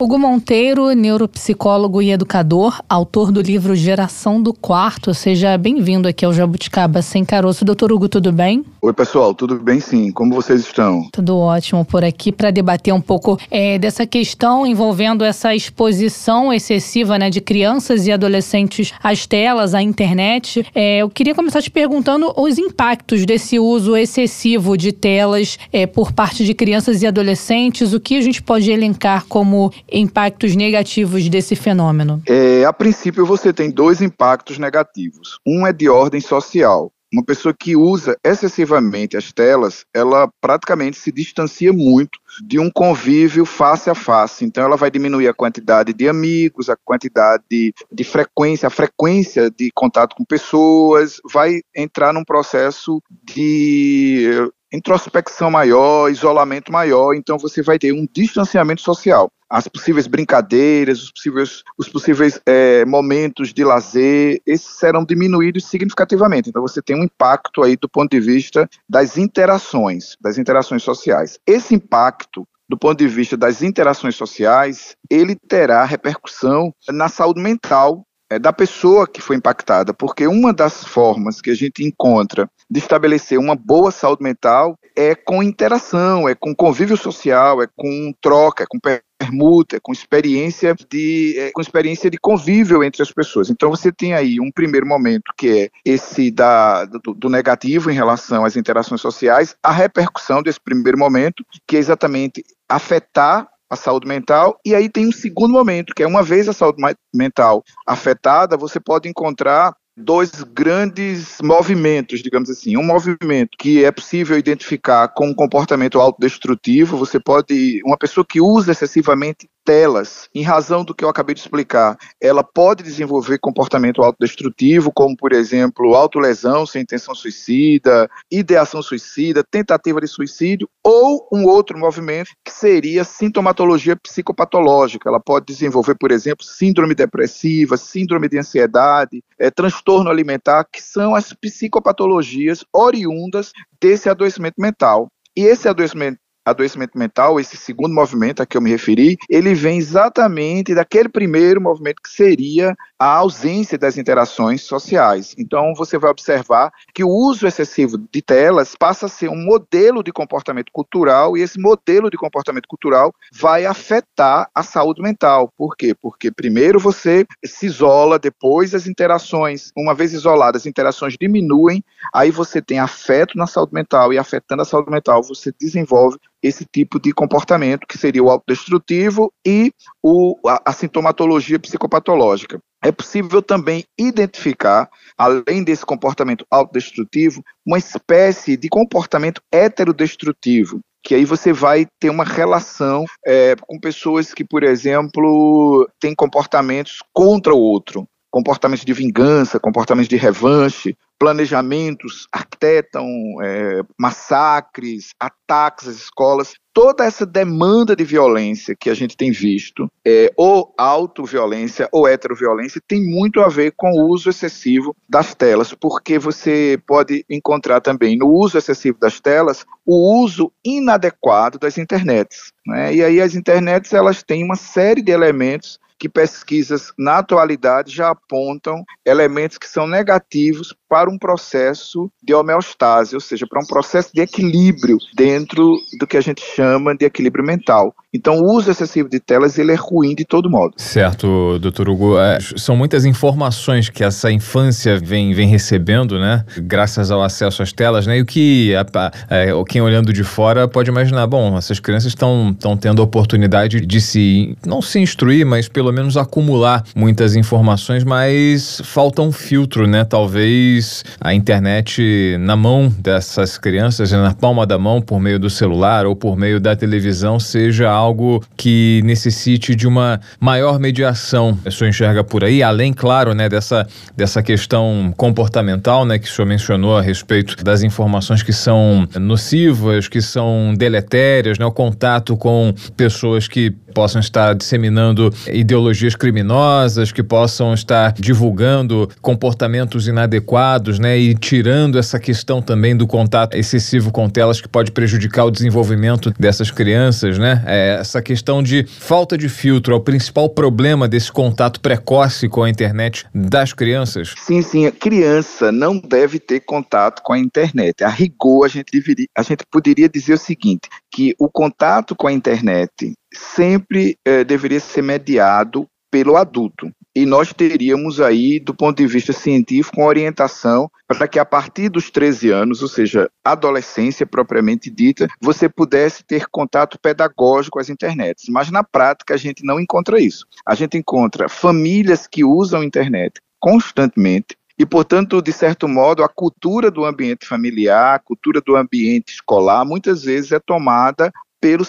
Hugo Monteiro, neuropsicólogo e educador, autor do livro Geração do Quarto. Seja bem-vindo aqui ao Jabuticaba Sem Caroço. Doutor Hugo, tudo bem? Oi, pessoal, tudo bem sim? Como vocês estão? Tudo ótimo por aqui para debater um pouco é, dessa questão envolvendo essa exposição excessiva né, de crianças e adolescentes às telas, à internet. É, eu queria começar te perguntando os impactos desse uso excessivo de telas é, por parte de crianças e adolescentes, o que a gente pode elencar como impactos negativos desse fenômeno? É, a princípio, você tem dois impactos negativos. Um é de ordem social. Uma pessoa que usa excessivamente as telas, ela praticamente se distancia muito de um convívio face a face. Então, ela vai diminuir a quantidade de amigos, a quantidade de, de frequência, a frequência de contato com pessoas, vai entrar num processo de introspecção maior, isolamento maior, então você vai ter um distanciamento social. As possíveis brincadeiras, os possíveis, os possíveis é, momentos de lazer, esses serão diminuídos significativamente. Então você tem um impacto aí do ponto de vista das interações, das interações sociais. Esse impacto do ponto de vista das interações sociais, ele terá repercussão na saúde mental é, da pessoa que foi impactada, porque uma das formas que a gente encontra de estabelecer uma boa saúde mental é com interação, é com convívio social, é com troca, é com permuta, com experiência de é, com experiência de convívio entre as pessoas. Então você tem aí um primeiro momento que é esse da, do, do negativo em relação às interações sociais, a repercussão desse primeiro momento, que é exatamente afetar a saúde mental, e aí tem um segundo momento, que é uma vez a saúde mental afetada, você pode encontrar dois grandes movimentos, digamos assim. Um movimento que é possível identificar com um comportamento autodestrutivo, você pode, uma pessoa que usa excessivamente telas, em razão do que eu acabei de explicar, ela pode desenvolver comportamento autodestrutivo, como, por exemplo, autolesão sem intenção suicida, ideação suicida, tentativa de suicídio, ou um outro movimento que seria sintomatologia psicopatológica. Ela pode desenvolver, por exemplo, síndrome depressiva, síndrome de ansiedade, é, transtorno alimentar, que são as psicopatologias oriundas desse adoecimento mental. E esse adoecimento adoecimento mental, esse segundo movimento a que eu me referi, ele vem exatamente daquele primeiro movimento que seria a ausência das interações sociais. Então, você vai observar que o uso excessivo de telas passa a ser um modelo de comportamento cultural e esse modelo de comportamento cultural vai afetar a saúde mental. Por quê? Porque primeiro você se isola, depois as interações, uma vez isoladas, as interações diminuem, aí você tem afeto na saúde mental e afetando a saúde mental, você desenvolve esse tipo de comportamento, que seria o autodestrutivo e o, a, a sintomatologia psicopatológica. É possível também identificar, além desse comportamento autodestrutivo, uma espécie de comportamento heterodestrutivo, que aí você vai ter uma relação é, com pessoas que, por exemplo, têm comportamentos contra o outro, comportamentos de vingança, comportamentos de revanche, planejamentos, arquitetam é, massacres, ataques às escolas. Toda essa demanda de violência que a gente tem visto, é, ou autoviolência ou heteroviolência, tem muito a ver com o uso excessivo das telas, porque você pode encontrar também no uso excessivo das telas o uso inadequado das internets. Né? E aí as internets elas têm uma série de elementos que pesquisas na atualidade já apontam elementos que são negativos para um processo de homeostase, ou seja, para um processo de equilíbrio dentro do que a gente chama de equilíbrio mental. Então, o uso excessivo de telas ele é ruim de todo modo. Certo, doutor Hugo. É, são muitas informações que essa infância vem, vem recebendo, né? Graças ao acesso às telas, né? E o que a, é, quem olhando de fora pode imaginar, bom, essas crianças estão tendo a oportunidade de se, não se instruir, mas pelo menos acumular muitas informações, mas falta um filtro, né? Talvez a internet na mão dessas crianças, na palma da mão, por meio do celular ou por meio da televisão, seja algo que necessite de uma maior mediação. A senhor enxerga por aí, além, claro, né, dessa, dessa questão comportamental, né, que o senhor mencionou a respeito das informações que são nocivas, que são deletérias, né, o contato com pessoas que possam estar disseminando ideologias criminosas, que possam estar divulgando comportamentos inadequados, né, e tirando essa questão também do contato excessivo com telas que pode prejudicar o desenvolvimento dessas crianças, né? É, essa questão de falta de filtro é o principal problema desse contato precoce com a internet das crianças? Sim, sim. A criança não deve ter contato com a internet. A rigor, a gente, deveria, a gente poderia dizer o seguinte, que o contato com a internet sempre eh, deveria ser mediado pelo adulto e nós teríamos aí, do ponto de vista científico, uma orientação para que a partir dos 13 anos, ou seja, adolescência propriamente dita, você pudesse ter contato pedagógico com as internets. Mas na prática a gente não encontra isso. A gente encontra famílias que usam internet constantemente, e, portanto, de certo modo, a cultura do ambiente familiar, a cultura do ambiente escolar, muitas vezes é tomada pelo,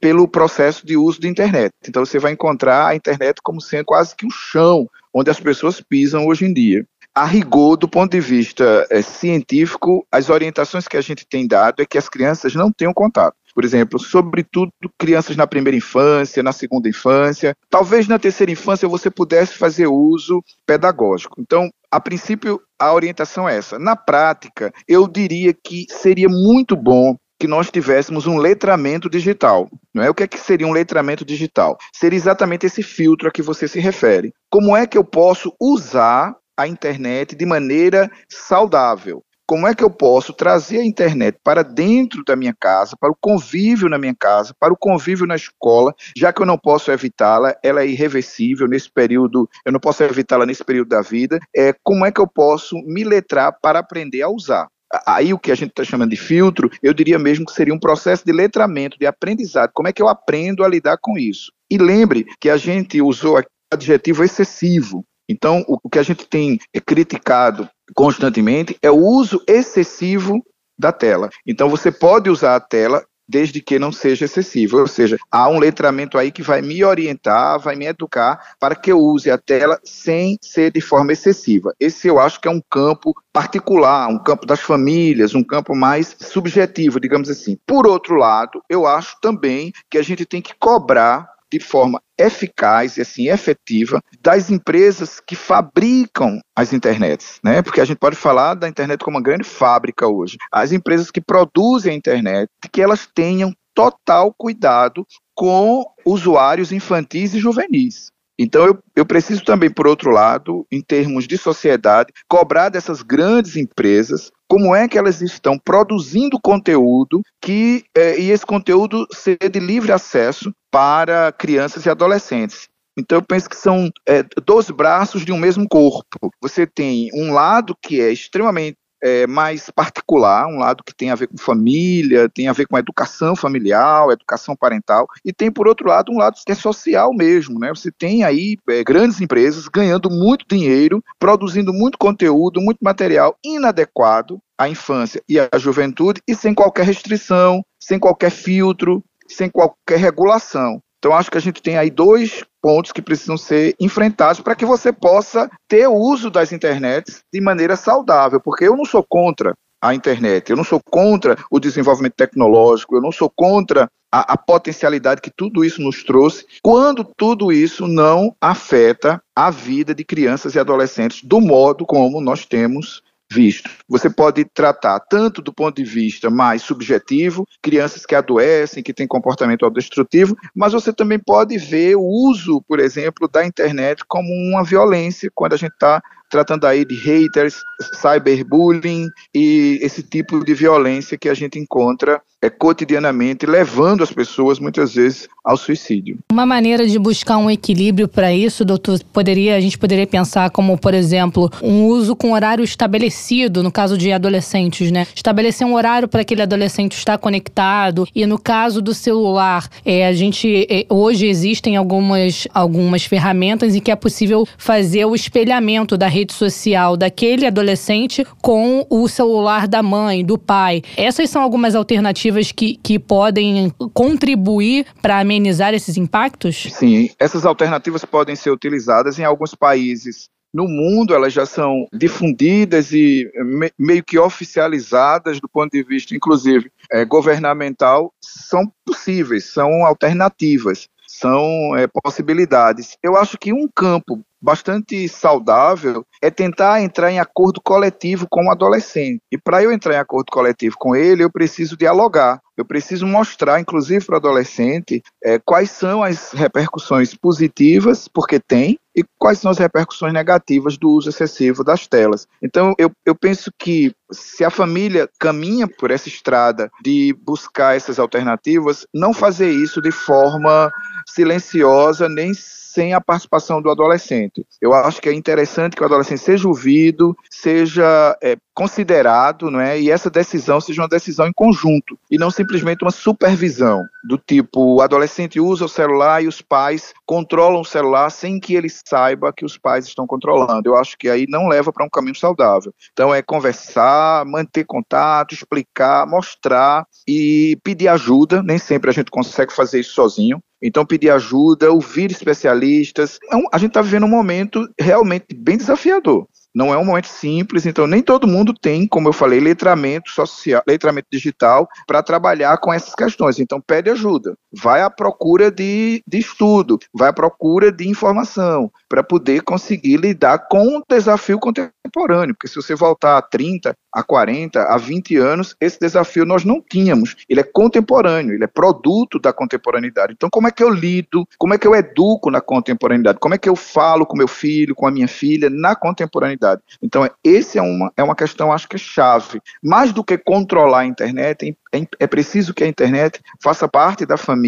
pelo processo de uso de internet. Então você vai encontrar a internet como sendo quase que um chão onde as pessoas pisam hoje em dia. A rigor, do ponto de vista é, científico, as orientações que a gente tem dado é que as crianças não tenham contato. Por exemplo, sobretudo crianças na primeira infância, na segunda infância. Talvez na terceira infância você pudesse fazer uso pedagógico. Então, a princípio, a orientação é essa. Na prática, eu diria que seria muito bom que nós tivéssemos um letramento digital. Não é o que, é que seria um letramento digital? Seria exatamente esse filtro a que você se refere. Como é que eu posso usar a internet de maneira saudável? Como é que eu posso trazer a internet para dentro da minha casa, para o convívio na minha casa, para o convívio na escola, já que eu não posso evitá-la, ela é irreversível nesse período, eu não posso evitá-la nesse período da vida. É, como é que eu posso me letrar para aprender a usar? Aí o que a gente está chamando de filtro, eu diria mesmo que seria um processo de letramento, de aprendizado. Como é que eu aprendo a lidar com isso? E lembre que a gente usou adjetivo excessivo. Então, o que a gente tem criticado constantemente é o uso excessivo da tela. Então, você pode usar a tela desde que não seja excessivo. Ou seja, há um letramento aí que vai me orientar, vai me educar para que eu use a tela sem ser de forma excessiva. Esse eu acho que é um campo particular, um campo das famílias, um campo mais subjetivo, digamos assim. Por outro lado, eu acho também que a gente tem que cobrar de forma eficaz e assim efetiva das empresas que fabricam as internets, né? Porque a gente pode falar da internet como uma grande fábrica hoje. As empresas que produzem a internet, que elas tenham total cuidado com usuários infantis e juvenis. Então, eu, eu preciso também, por outro lado, em termos de sociedade, cobrar dessas grandes empresas como é que elas estão produzindo conteúdo que é, e esse conteúdo ser de livre acesso para crianças e adolescentes. Então, eu penso que são é, dois braços de um mesmo corpo. Você tem um lado que é extremamente é, mais particular, um lado que tem a ver com família, tem a ver com a educação familiar, educação parental, e tem, por outro lado, um lado que é social mesmo, né? Você tem aí é, grandes empresas ganhando muito dinheiro, produzindo muito conteúdo, muito material inadequado à infância e à juventude, e sem qualquer restrição, sem qualquer filtro, sem qualquer regulação. Então, acho que a gente tem aí dois pontos que precisam ser enfrentados para que você possa ter o uso das internets de maneira saudável, porque eu não sou contra a internet, eu não sou contra o desenvolvimento tecnológico, eu não sou contra a, a, potencialidade que tudo isso nos trouxe, quando tudo isso não afeta a vida de crianças e adolescentes do modo como nós temos visto. Você pode tratar tanto do ponto de vista mais subjetivo, crianças que adoecem, que têm comportamento autodestrutivo, mas você também pode ver o uso, por exemplo, da internet como uma violência, quando a gente está tratando aí de haters, cyberbullying e esse tipo de violência que a gente encontra é, cotidianamente, levando as pessoas muitas vezes ao suicídio. Uma maneira de buscar um equilíbrio para isso, doutor, poderia a gente poderia pensar como, por exemplo, um uso com horário estabelecido, no caso de adolescentes, né? Estabelecer um horário para aquele adolescente estar conectado e no caso do celular, é, a gente é, hoje existem algumas algumas ferramentas em que é possível fazer o espelhamento da rede social daquele adolescente com o celular da mãe, do pai. Essas são algumas alternativas que, que podem contribuir para amenizar esses impactos? Sim, essas alternativas podem ser utilizadas em alguns países no mundo elas já são difundidas e me, meio que oficializadas do ponto de vista, inclusive, é, governamental, são possíveis, são alternativas, são é, possibilidades. Eu acho que um campo bastante saudável é tentar entrar em acordo coletivo com o adolescente. E para eu entrar em acordo coletivo com ele, eu preciso dialogar. Eu preciso mostrar, inclusive para o adolescente, é, quais são as repercussões positivas, porque tem, e quais são as repercussões negativas do uso excessivo das telas. Então, eu, eu penso que se a família caminha por essa estrada de buscar essas alternativas, não fazer isso de forma silenciosa, nem sem a participação do adolescente. Eu acho que é interessante que o adolescente seja ouvido, seja é, considerado, não é? E essa decisão seja uma decisão em conjunto e não simplesmente uma supervisão do tipo o adolescente usa o celular e os pais controlam o celular sem que ele saiba que os pais estão controlando. Eu acho que aí não leva para um caminho saudável. Então é conversar, manter contato, explicar, mostrar e pedir ajuda. Nem sempre a gente consegue fazer isso sozinho. Então, pedir ajuda, ouvir especialistas. É a gente está vivendo um momento realmente bem desafiador. Não é um momento simples, então nem todo mundo tem, como eu falei, letramento social, letramento digital para trabalhar com essas questões. Então pede ajuda, vai à procura de, de estudo, vai à procura de informação para poder conseguir lidar com o desafio contemporâneo. Porque se você voltar a 30, a 40, a 20 anos, esse desafio nós não tínhamos. Ele é contemporâneo, ele é produto da contemporaneidade. Então, como é que eu lido, como é que eu educo na contemporaneidade? Como é que eu falo com meu filho, com a minha filha na contemporaneidade? Então, esse é uma, é uma questão, acho que é chave. Mais do que controlar a internet, é, é, é preciso que a internet faça parte da família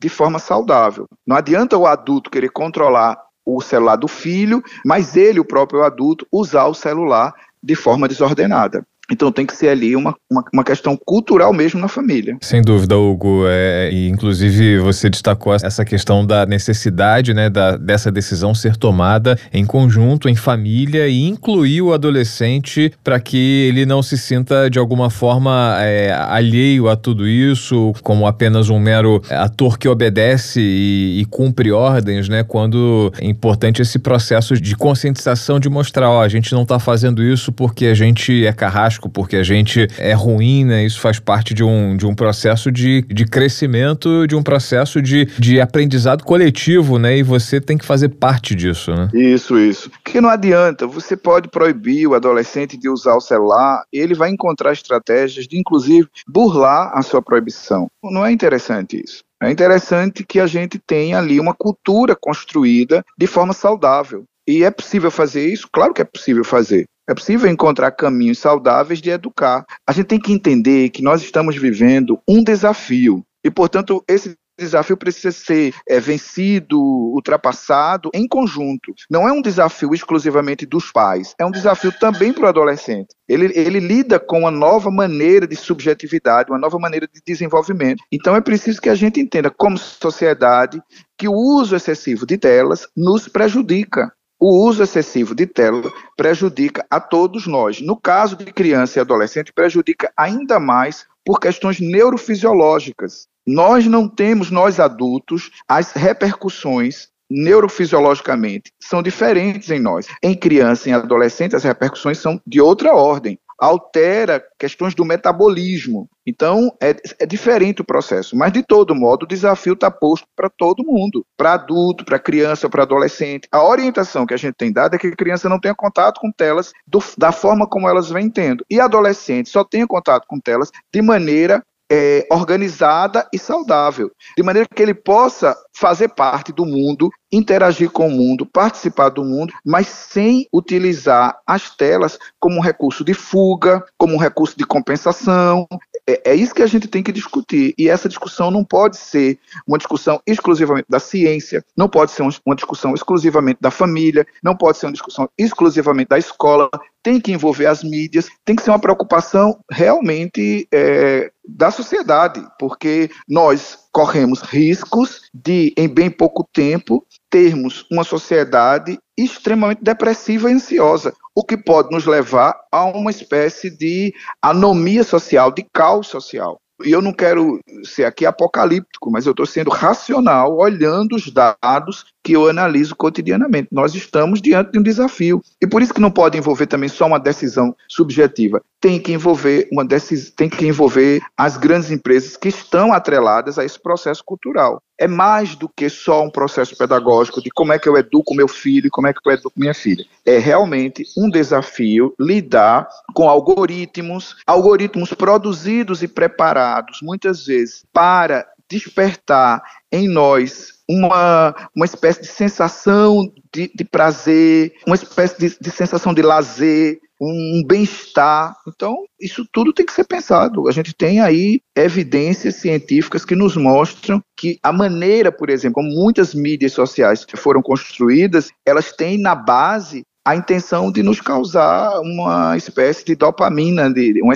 de forma saudável. Não adianta o adulto querer controlar o celular do filho, mas ele, o próprio adulto, usar o celular de forma desordenada. Então tem que ser ali uma, uma, uma, questão cultural mesmo na família. Sem dúvida, Hugo. É, e inclusive você destacou essa questão da necessidade né, da, dessa decisão ser tomada em conjunto, em família, e incluir o adolescente para que ele não se sinta de alguma forma é, alheio a tudo isso, como apenas um mero ator que obedece e, e cumpre ordens, né? Quando é importante esse processo de conscientização de mostrar, ó, a gente não está fazendo isso porque a gente é carrasco porque a gente é ruim, né? Isso faz parte de um, de um processo de, de crescimento, de um processo de, de aprendizado coletivo, né? E você tem que fazer parte disso, né? Isso, isso. Porque não adianta, você pode proibir o adolescente de usar o celular, ele vai encontrar estratégias de, inclusive, burlar a sua proibição. Não é interessante isso. É interessante que a gente tenha ali uma cultura construída de forma saudável. E é possível fazer isso? Claro que é possível fazer. É possível encontrar caminhos saudáveis de educar. A gente tem que entender que nós estamos vivendo um desafio. E, portanto, esse desafio precisa ser é, vencido, ultrapassado em conjunto. Não é um desafio exclusivamente dos pais, é um desafio também para o adolescente. Ele, ele lida com uma nova maneira de subjetividade, uma nova maneira de desenvolvimento. Então é preciso que a gente entenda, como sociedade, que o uso excessivo de telas nos prejudica. O uso excessivo de tela prejudica a todos nós. No caso de criança e adolescente, prejudica ainda mais por questões neurofisiológicas. Nós não temos, nós adultos, as repercussões neurofisiologicamente são diferentes em nós. Em criança e adolescente, as repercussões são de outra ordem altera questões do metabolismo. Então, é, é diferente o processo. Mas, de todo modo, o desafio está posto para todo mundo, para adulto, para criança, para adolescente. A orientação que a gente tem dado é que a criança não tenha contato com telas do, da forma como elas vêm tendo. E adolescente só tenha contato com telas de maneira é, organizada e saudável, de maneira que ele possa fazer parte do mundo, interagir com o mundo, participar do mundo, mas sem utilizar as telas como um recurso de fuga, como um recurso de compensação. É, é isso que a gente tem que discutir. E essa discussão não pode ser uma discussão exclusivamente da ciência, não pode ser uma discussão exclusivamente da família, não pode ser uma discussão exclusivamente da escola, tem que envolver as mídias, tem que ser uma preocupação realmente é, da sociedade, porque nós corremos riscos de, em bem pouco tempo, termos uma sociedade extremamente depressiva e ansiosa, o que pode nos levar a uma espécie de anomia social, de caos social. E eu não quero ser aqui apocalíptico, mas eu estou sendo racional, olhando os dados que eu analiso cotidianamente. Nós estamos diante de um desafio. E por isso que não pode envolver também só uma decisão subjetiva. Tem que envolver uma decis... tem que envolver as grandes empresas que estão atreladas a esse processo cultural. É mais do que só um processo pedagógico de como é que eu educo meu filho, como é que eu educo minha filha. É realmente um desafio lidar com algoritmos, algoritmos produzidos e preparados muitas vezes para despertar em nós uma, uma espécie de sensação de, de prazer, uma espécie de, de sensação de lazer, um bem-estar. Então, isso tudo tem que ser pensado. A gente tem aí evidências científicas que nos mostram que a maneira, por exemplo, como muitas mídias sociais foram construídas, elas têm na base a intenção de nos causar uma espécie de dopamina, de uma,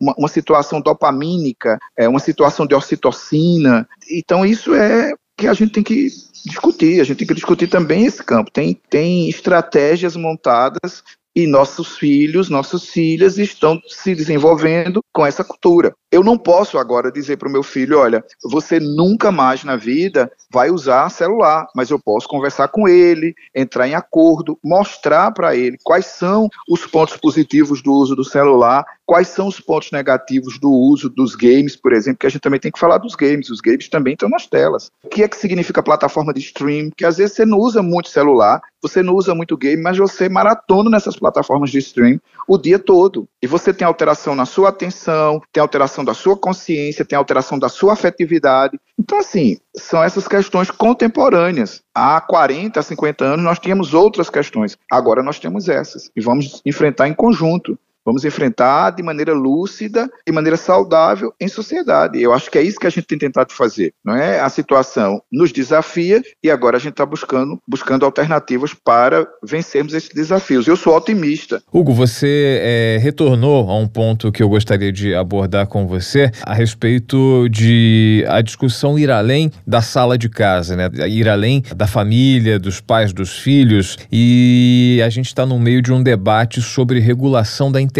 uma, uma situação dopamínica, é, uma situação de ocitocina. Então, isso é que a gente tem que discutir, a gente tem que discutir também esse campo. Tem, tem estratégias montadas e nossos filhos, nossas filhas estão se desenvolvendo com essa cultura. Eu não posso agora dizer para o meu filho, olha, você nunca mais na vida vai usar celular, mas eu posso conversar com ele, entrar em acordo, mostrar para ele quais são os pontos positivos do uso do celular, quais são os pontos negativos do uso dos games, por exemplo, que a gente também tem que falar dos games, os games também estão nas telas. O que é que significa plataforma de stream? Que às vezes você não usa muito celular, você não usa muito game, mas você maratona nessas plataformas de stream o dia todo. E você tem alteração na sua atenção, tem alteração da sua consciência, tem alteração da sua afetividade. Então, assim, são essas questões contemporâneas. Há 40, 50 anos nós tínhamos outras questões. Agora nós temos essas. E vamos enfrentar em conjunto. Vamos enfrentar de maneira lúcida, de maneira saudável em sociedade. Eu acho que é isso que a gente tem tentado fazer, não é? A situação nos desafia e agora a gente está buscando, buscando alternativas para vencermos esses desafios. Eu sou otimista. Hugo, você é, retornou a um ponto que eu gostaria de abordar com você a respeito de a discussão ir além da sala de casa, né? Ir além da família, dos pais, dos filhos. E a gente está no meio de um debate sobre regulação da internet.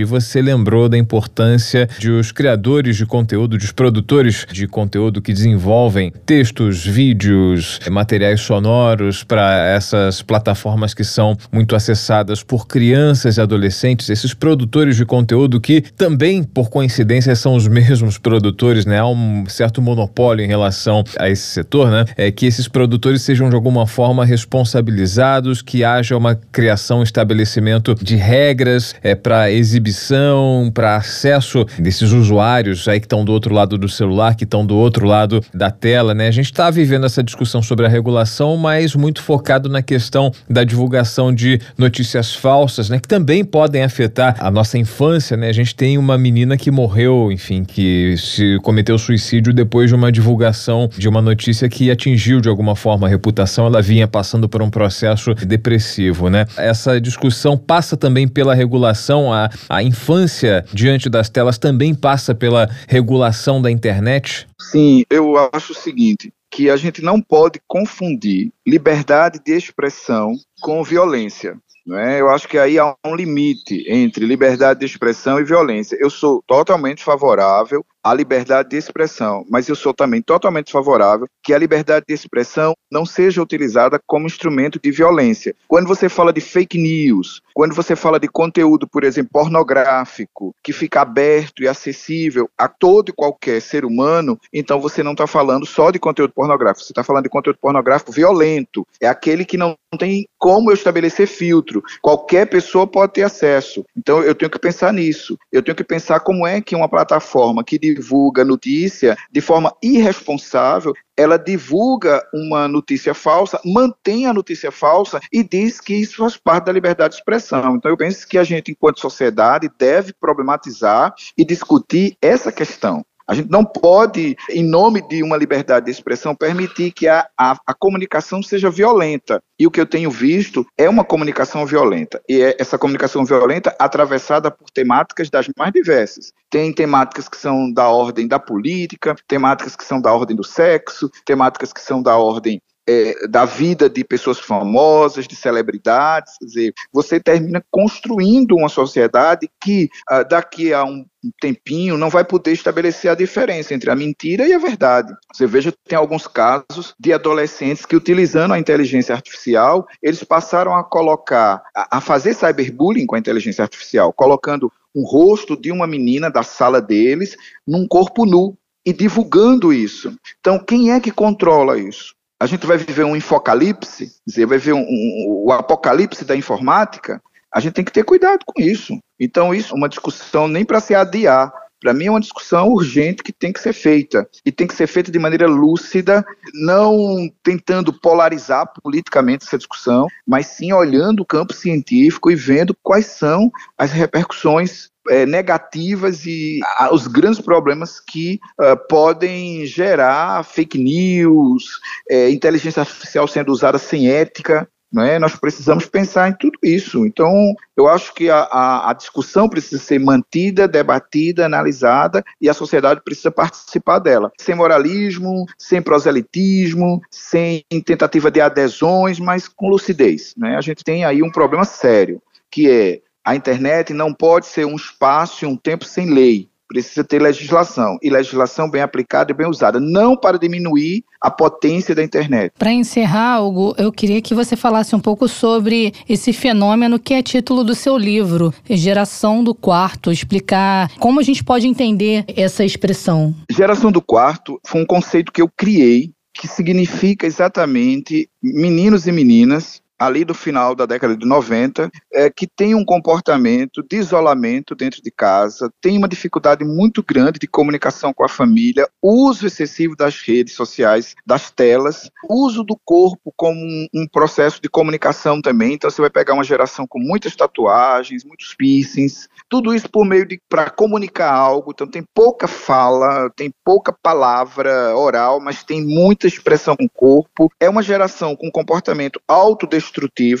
E você lembrou da importância de os criadores de conteúdo, dos produtores de conteúdo que desenvolvem textos, vídeos, materiais sonoros para essas plataformas que são muito acessadas por crianças e adolescentes, esses produtores de conteúdo que também, por coincidência, são os mesmos produtores, né? Há um certo monopólio em relação a esse setor, né? É que esses produtores sejam de alguma forma responsabilizados, que haja uma criação, estabelecimento de regras é, para exibição, para acesso desses usuários aí que estão do outro lado do celular, que estão do outro lado da tela, né? A gente está vivendo essa discussão sobre a regulação, mas muito focado na questão da divulgação de notícias falsas, né? Que também podem afetar a nossa infância, né? A gente tem uma menina que morreu, enfim, que se cometeu suicídio depois de uma divulgação de uma notícia que atingiu de alguma forma a reputação. Ela vinha passando por um processo depressivo, né? Essa discussão passa também pela regulação, a, a infância diante das telas também passa pela regulação da internet? Sim, eu acho o seguinte, que a gente não pode confundir liberdade de expressão com violência. Né? Eu acho que aí há um limite entre liberdade de expressão e violência. Eu sou totalmente favorável à liberdade de expressão, mas eu sou também totalmente favorável que a liberdade de expressão não seja utilizada como instrumento de violência. Quando você fala de fake news, quando você fala de conteúdo, por exemplo, pornográfico, que fica aberto e acessível a todo e qualquer ser humano, então você não está falando só de conteúdo pornográfico, você está falando de conteúdo pornográfico violento. É aquele que não tem como eu estabelecer filtro. Qualquer pessoa pode ter acesso. Então eu tenho que pensar nisso. Eu tenho que pensar como é que uma plataforma que divulga notícia de forma irresponsável, ela divulga uma notícia falsa, mantém a notícia falsa e diz que isso faz parte da liberdade de expressão. Então eu penso que a gente, enquanto sociedade, deve problematizar e discutir essa questão. A gente não pode, em nome de uma liberdade de expressão, permitir que a, a, a, comunicação seja violenta. E o que eu tenho visto é uma comunicação violenta. E é essa comunicação violenta atravessada por temáticas das mais diversas. Tem temáticas que são da ordem da política, temáticas que são da ordem do sexo, temáticas que são da ordem é, da vida de pessoas famosas, de celebridades, quer dizer, você termina construindo uma sociedade que ah, daqui a um tempinho não vai poder estabelecer a diferença entre a mentira e a verdade. Você veja tem alguns casos de adolescentes que utilizando a inteligência artificial, eles passaram a colocar, a, a fazer cyberbullying com a inteligência artificial, colocando um rosto de uma menina da sala deles num corpo nu e divulgando isso. Então, quem é que controla isso? A gente vai viver um infocalipse, dizer, vai ver um, um, o apocalipse da informática, a gente tem que ter cuidado com isso. Então, isso é uma discussão nem para se adiar. Para mim, é uma discussão urgente que tem que ser feita. E tem que ser feita de maneira lúcida, não tentando polarizar politicamente essa discussão, mas sim olhando o campo científico e vendo quais são as repercussões é, negativas e a, os grandes problemas que uh, podem gerar fake news, é, inteligência artificial sendo usada sem ética. É? Nós precisamos pensar em tudo isso. Então, eu acho que a, a, a, discussão precisa ser mantida, debatida, analisada e a sociedade precisa participar dela. Sem moralismo, sem proselitismo, sem tentativa de adesões, mas com lucidez. Né? A gente tem aí um problema sério, que é a internet não pode ser um espaço e um tempo sem lei. Precisa ter legislação, e legislação bem aplicada e bem usada, não para diminuir a potência da internet. Para encerrar, Hugo, eu queria que você falasse um pouco sobre esse fenômeno que é título do seu livro, Geração do Quarto, explicar como a gente pode entender essa expressão. Geração do Quarto foi um conceito que eu criei que significa exatamente meninos e meninas ali do final da década de 90, é, que tem um comportamento de isolamento dentro de casa, tem uma dificuldade muito grande de comunicação com a família, uso excessivo das redes sociais, das telas, uso do corpo como um, um processo de comunicação também. Então você vai pegar uma geração com muitas tatuagens, muitos piercings, tudo isso por meio de para comunicar algo. Então tem pouca fala, tem pouca palavra oral, mas tem muita expressão com o corpo. É uma geração com comportamento autodestrutivo,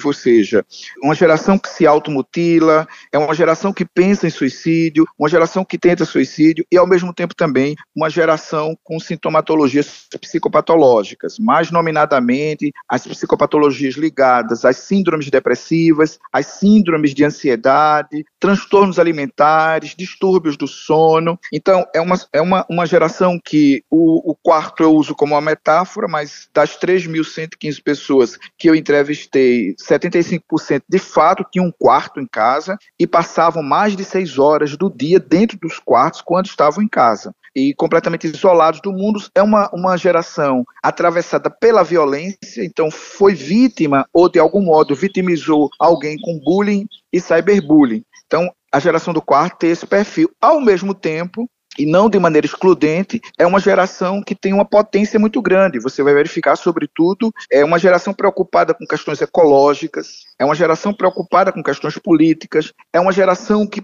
ou seja, uma geração que se automutila, é uma geração que pensa em suicídio, uma geração que tenta suicídio e ao mesmo tempo também uma geração com sintomatologias psicopatológicas, mais nominadamente as psicopatologias ligadas às síndromes depressivas, às síndromes de ansiedade, transtornos alimentares, distúrbios do sono. Então, é uma, é uma, uma geração que o, o quarto eu uso como uma metáfora, mas das 3.115 pessoas que eu entrevistei, 75% de fato tinham um quarto em casa e passavam mais de seis horas do dia dentro dos quartos quando estavam em casa e completamente isolados do mundo. É uma, uma geração atravessada pela violência, então foi vítima ou de algum modo vitimizou alguém com bullying e cyberbullying. Então, a geração do quarto tem esse perfil. Ao mesmo tempo, e não de maneira excludente, é uma geração que tem uma potência muito grande. Você vai verificar, sobretudo, é uma geração preocupada com questões ecológicas, é uma geração preocupada com questões políticas, é uma geração que,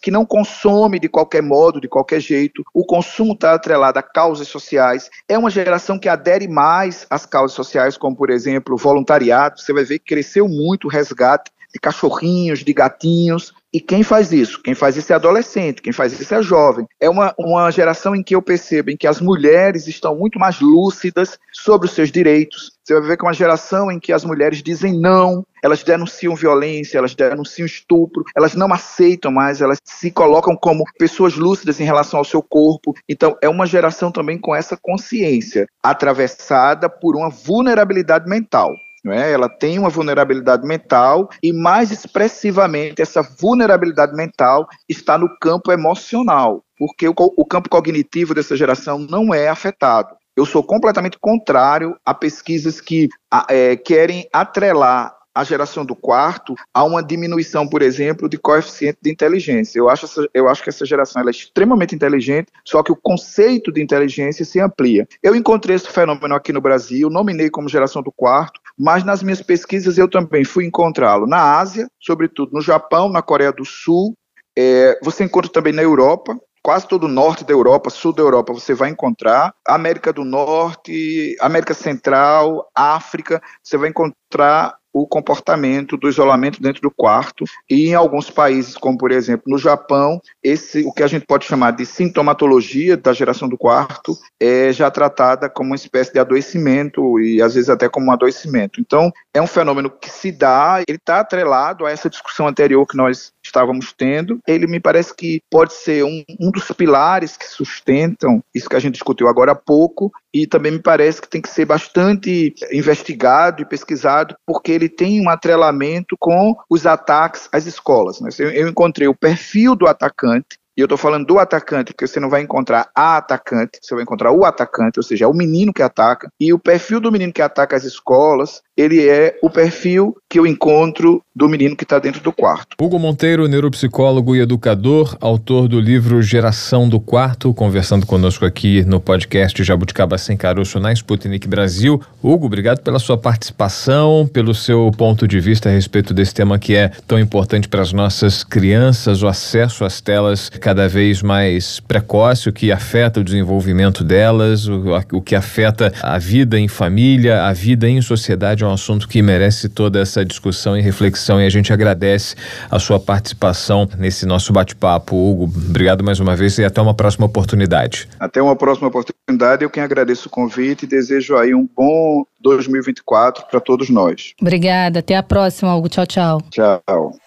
que não consome de qualquer modo, de qualquer jeito. O consumo está atrelado a causas sociais. É uma geração que adere mais às causas sociais, como, por exemplo, o voluntariado. Você vai ver que cresceu muito o resgate de cachorrinhos, de gatinhos. E quem faz isso? Quem faz isso é adolescente, quem faz isso é jovem. É uma, uma geração em que eu percebo em que as mulheres estão muito mais lúcidas sobre os seus direitos. Você vai ver que é uma geração em que as mulheres dizem não, elas denunciam violência, elas denunciam estupro, elas não aceitam mais, elas se colocam como pessoas lúcidas em relação ao seu corpo. Então, é uma geração também com essa consciência, atravessada por uma vulnerabilidade mental. É? Ela tem uma vulnerabilidade mental e, mais expressivamente, essa vulnerabilidade mental está no campo emocional, porque o, o campo cognitivo dessa geração não é afetado. Eu sou completamente contrário a pesquisas que é, querem atrelar a geração do quarto há uma diminuição, por exemplo, de coeficiente de inteligência. Eu acho, essa, eu acho que essa geração é extremamente inteligente, só que o conceito de inteligência se amplia. Eu encontrei esse fenômeno aqui no Brasil, nominei como geração do quarto, mas nas minhas pesquisas eu também fui encontrá-lo na Ásia, sobretudo no Japão, na Coreia do Sul. É, você encontra também na Europa, quase todo o norte da Europa, sul da Europa, você vai encontrar. América do Norte, América Central, África, você vai encontrar o comportamento do isolamento dentro do quarto e em alguns países, como por exemplo no Japão, esse o que a gente pode chamar de sintomatologia da geração do quarto é já tratada como uma espécie de adoecimento e às vezes até como um adoecimento. Então é um fenômeno que se dá, ele está atrelado a essa discussão anterior que nós estávamos tendo. Ele me parece que pode ser um, um dos pilares que sustentam isso que a gente discutiu agora há pouco e também me parece que tem que ser bastante investigado e pesquisado porque ele tem um atrelamento com os ataques às escolas. Né? Eu encontrei o perfil do atacante, e eu estou falando do atacante, porque você não vai encontrar a atacante, você vai encontrar o atacante, ou seja, é o menino que ataca. E o perfil do menino que ataca as escolas ele é o perfil que eu encontro do menino que está dentro do quarto. Hugo Monteiro, neuropsicólogo e educador, autor do livro Geração do Quarto, conversando conosco aqui no podcast Jabuticaba Sem Caroço na Sputnik Brasil. Hugo, obrigado pela sua participação, pelo seu ponto de vista a respeito desse tema que é tão importante para as nossas crianças, o acesso às telas cada vez mais precoce, o que afeta o desenvolvimento delas, o, o que afeta a vida em família, a vida em sociedade é um assunto que merece toda essa discussão e reflexão e a gente agradece a sua participação nesse nosso bate-papo. Hugo, obrigado mais uma vez e até uma próxima oportunidade. Até uma próxima oportunidade. Eu quem agradeço o convite e desejo aí um bom 2024 para todos nós. Obrigada. Até a próxima, Hugo. Tchau, tchau. Tchau.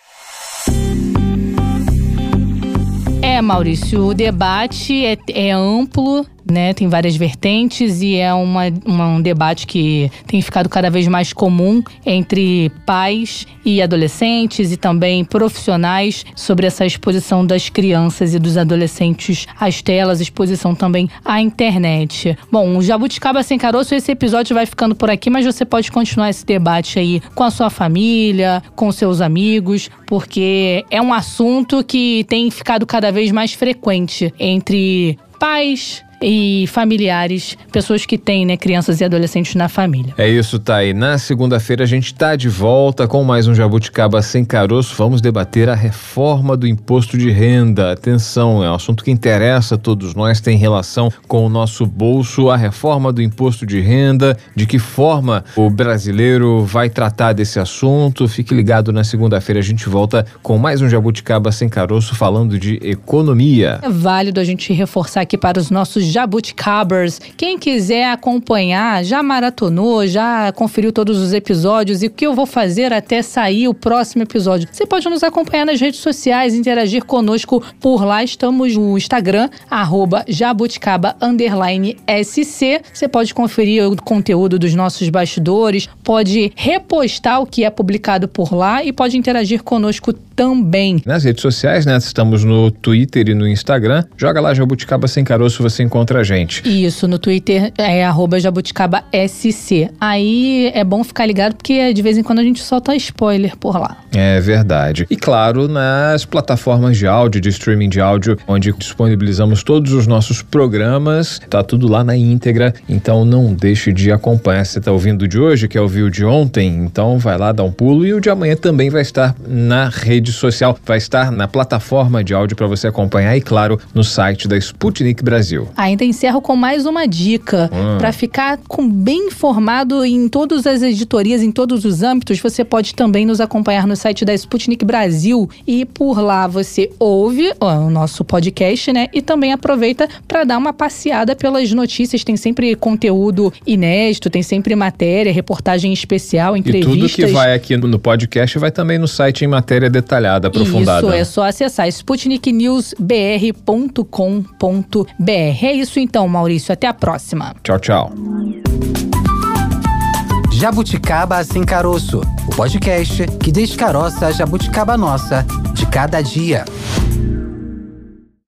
Maurício, o debate é, é amplo né? Tem várias vertentes e é uma, uma, um debate que tem ficado cada vez mais comum entre pais e adolescentes e também profissionais sobre essa exposição das crianças e dos adolescentes às telas, exposição também à internet. Bom, o Jabuticaba Sem Caroço, esse episódio vai ficando por aqui, mas você pode continuar esse debate aí com a sua família, com seus amigos, porque é um assunto que tem ficado cada vez mais frequente entre pais, e familiares, pessoas que têm né, crianças e adolescentes na família. É isso, Thay. Na segunda-feira a gente está de volta com mais um Jabuticaba Sem Caroço. Vamos debater a reforma do imposto de renda. Atenção, é um assunto que interessa a todos nós, tem relação com o nosso bolso, a reforma do imposto de renda, de que forma o brasileiro vai tratar desse assunto. Fique ligado na segunda-feira, a gente volta com mais um Jabuticaba Sem Caroço falando de economia. É válido a gente reforçar aqui para os nossos jabuticabers. Quem quiser acompanhar, já maratonou, já conferiu todos os episódios e o que eu vou fazer até sair o próximo episódio. Você pode nos acompanhar nas redes sociais, interagir conosco por lá. Estamos no Instagram, arroba. Você pode conferir o conteúdo dos nossos bastidores, pode repostar o que é publicado por lá e pode interagir conosco também. Nas redes sociais, né? Estamos no Twitter e no Instagram. Joga lá Jabuticaba Sem Caroço, você encontra a gente. Isso, no Twitter é arroba jabuticabaSC. Aí é bom ficar ligado porque de vez em quando a gente solta spoiler por lá. É verdade. E claro, nas plataformas de áudio, de streaming de áudio, onde disponibilizamos todos os nossos programas, tá tudo lá na íntegra, então não deixe de acompanhar. Você tá ouvindo de hoje, quer ouvir o de ontem, então vai lá dar um pulo e o de amanhã também vai estar na rede social, vai estar na plataforma de áudio para você acompanhar e claro, no site da Sputnik Brasil. Ainda encerro com mais uma dica. Hum. Para ficar com bem informado em todas as editorias, em todos os âmbitos, você pode também nos acompanhar no site da Sputnik Brasil e por lá você ouve ó, o nosso podcast, né? E também aproveita para dar uma passeada pelas notícias. Tem sempre conteúdo inédito, tem sempre matéria, reportagem especial, entrevistas. E tudo que vai aqui no podcast vai também no site em matéria detalhada, aprofundada. Isso, é só acessar sputniknewsbr.com.br. É isso então, Maurício. Até a próxima. Tchau, tchau. Jabuticaba Sem Caroço, o podcast que descaroça a jabuticaba nossa de cada dia.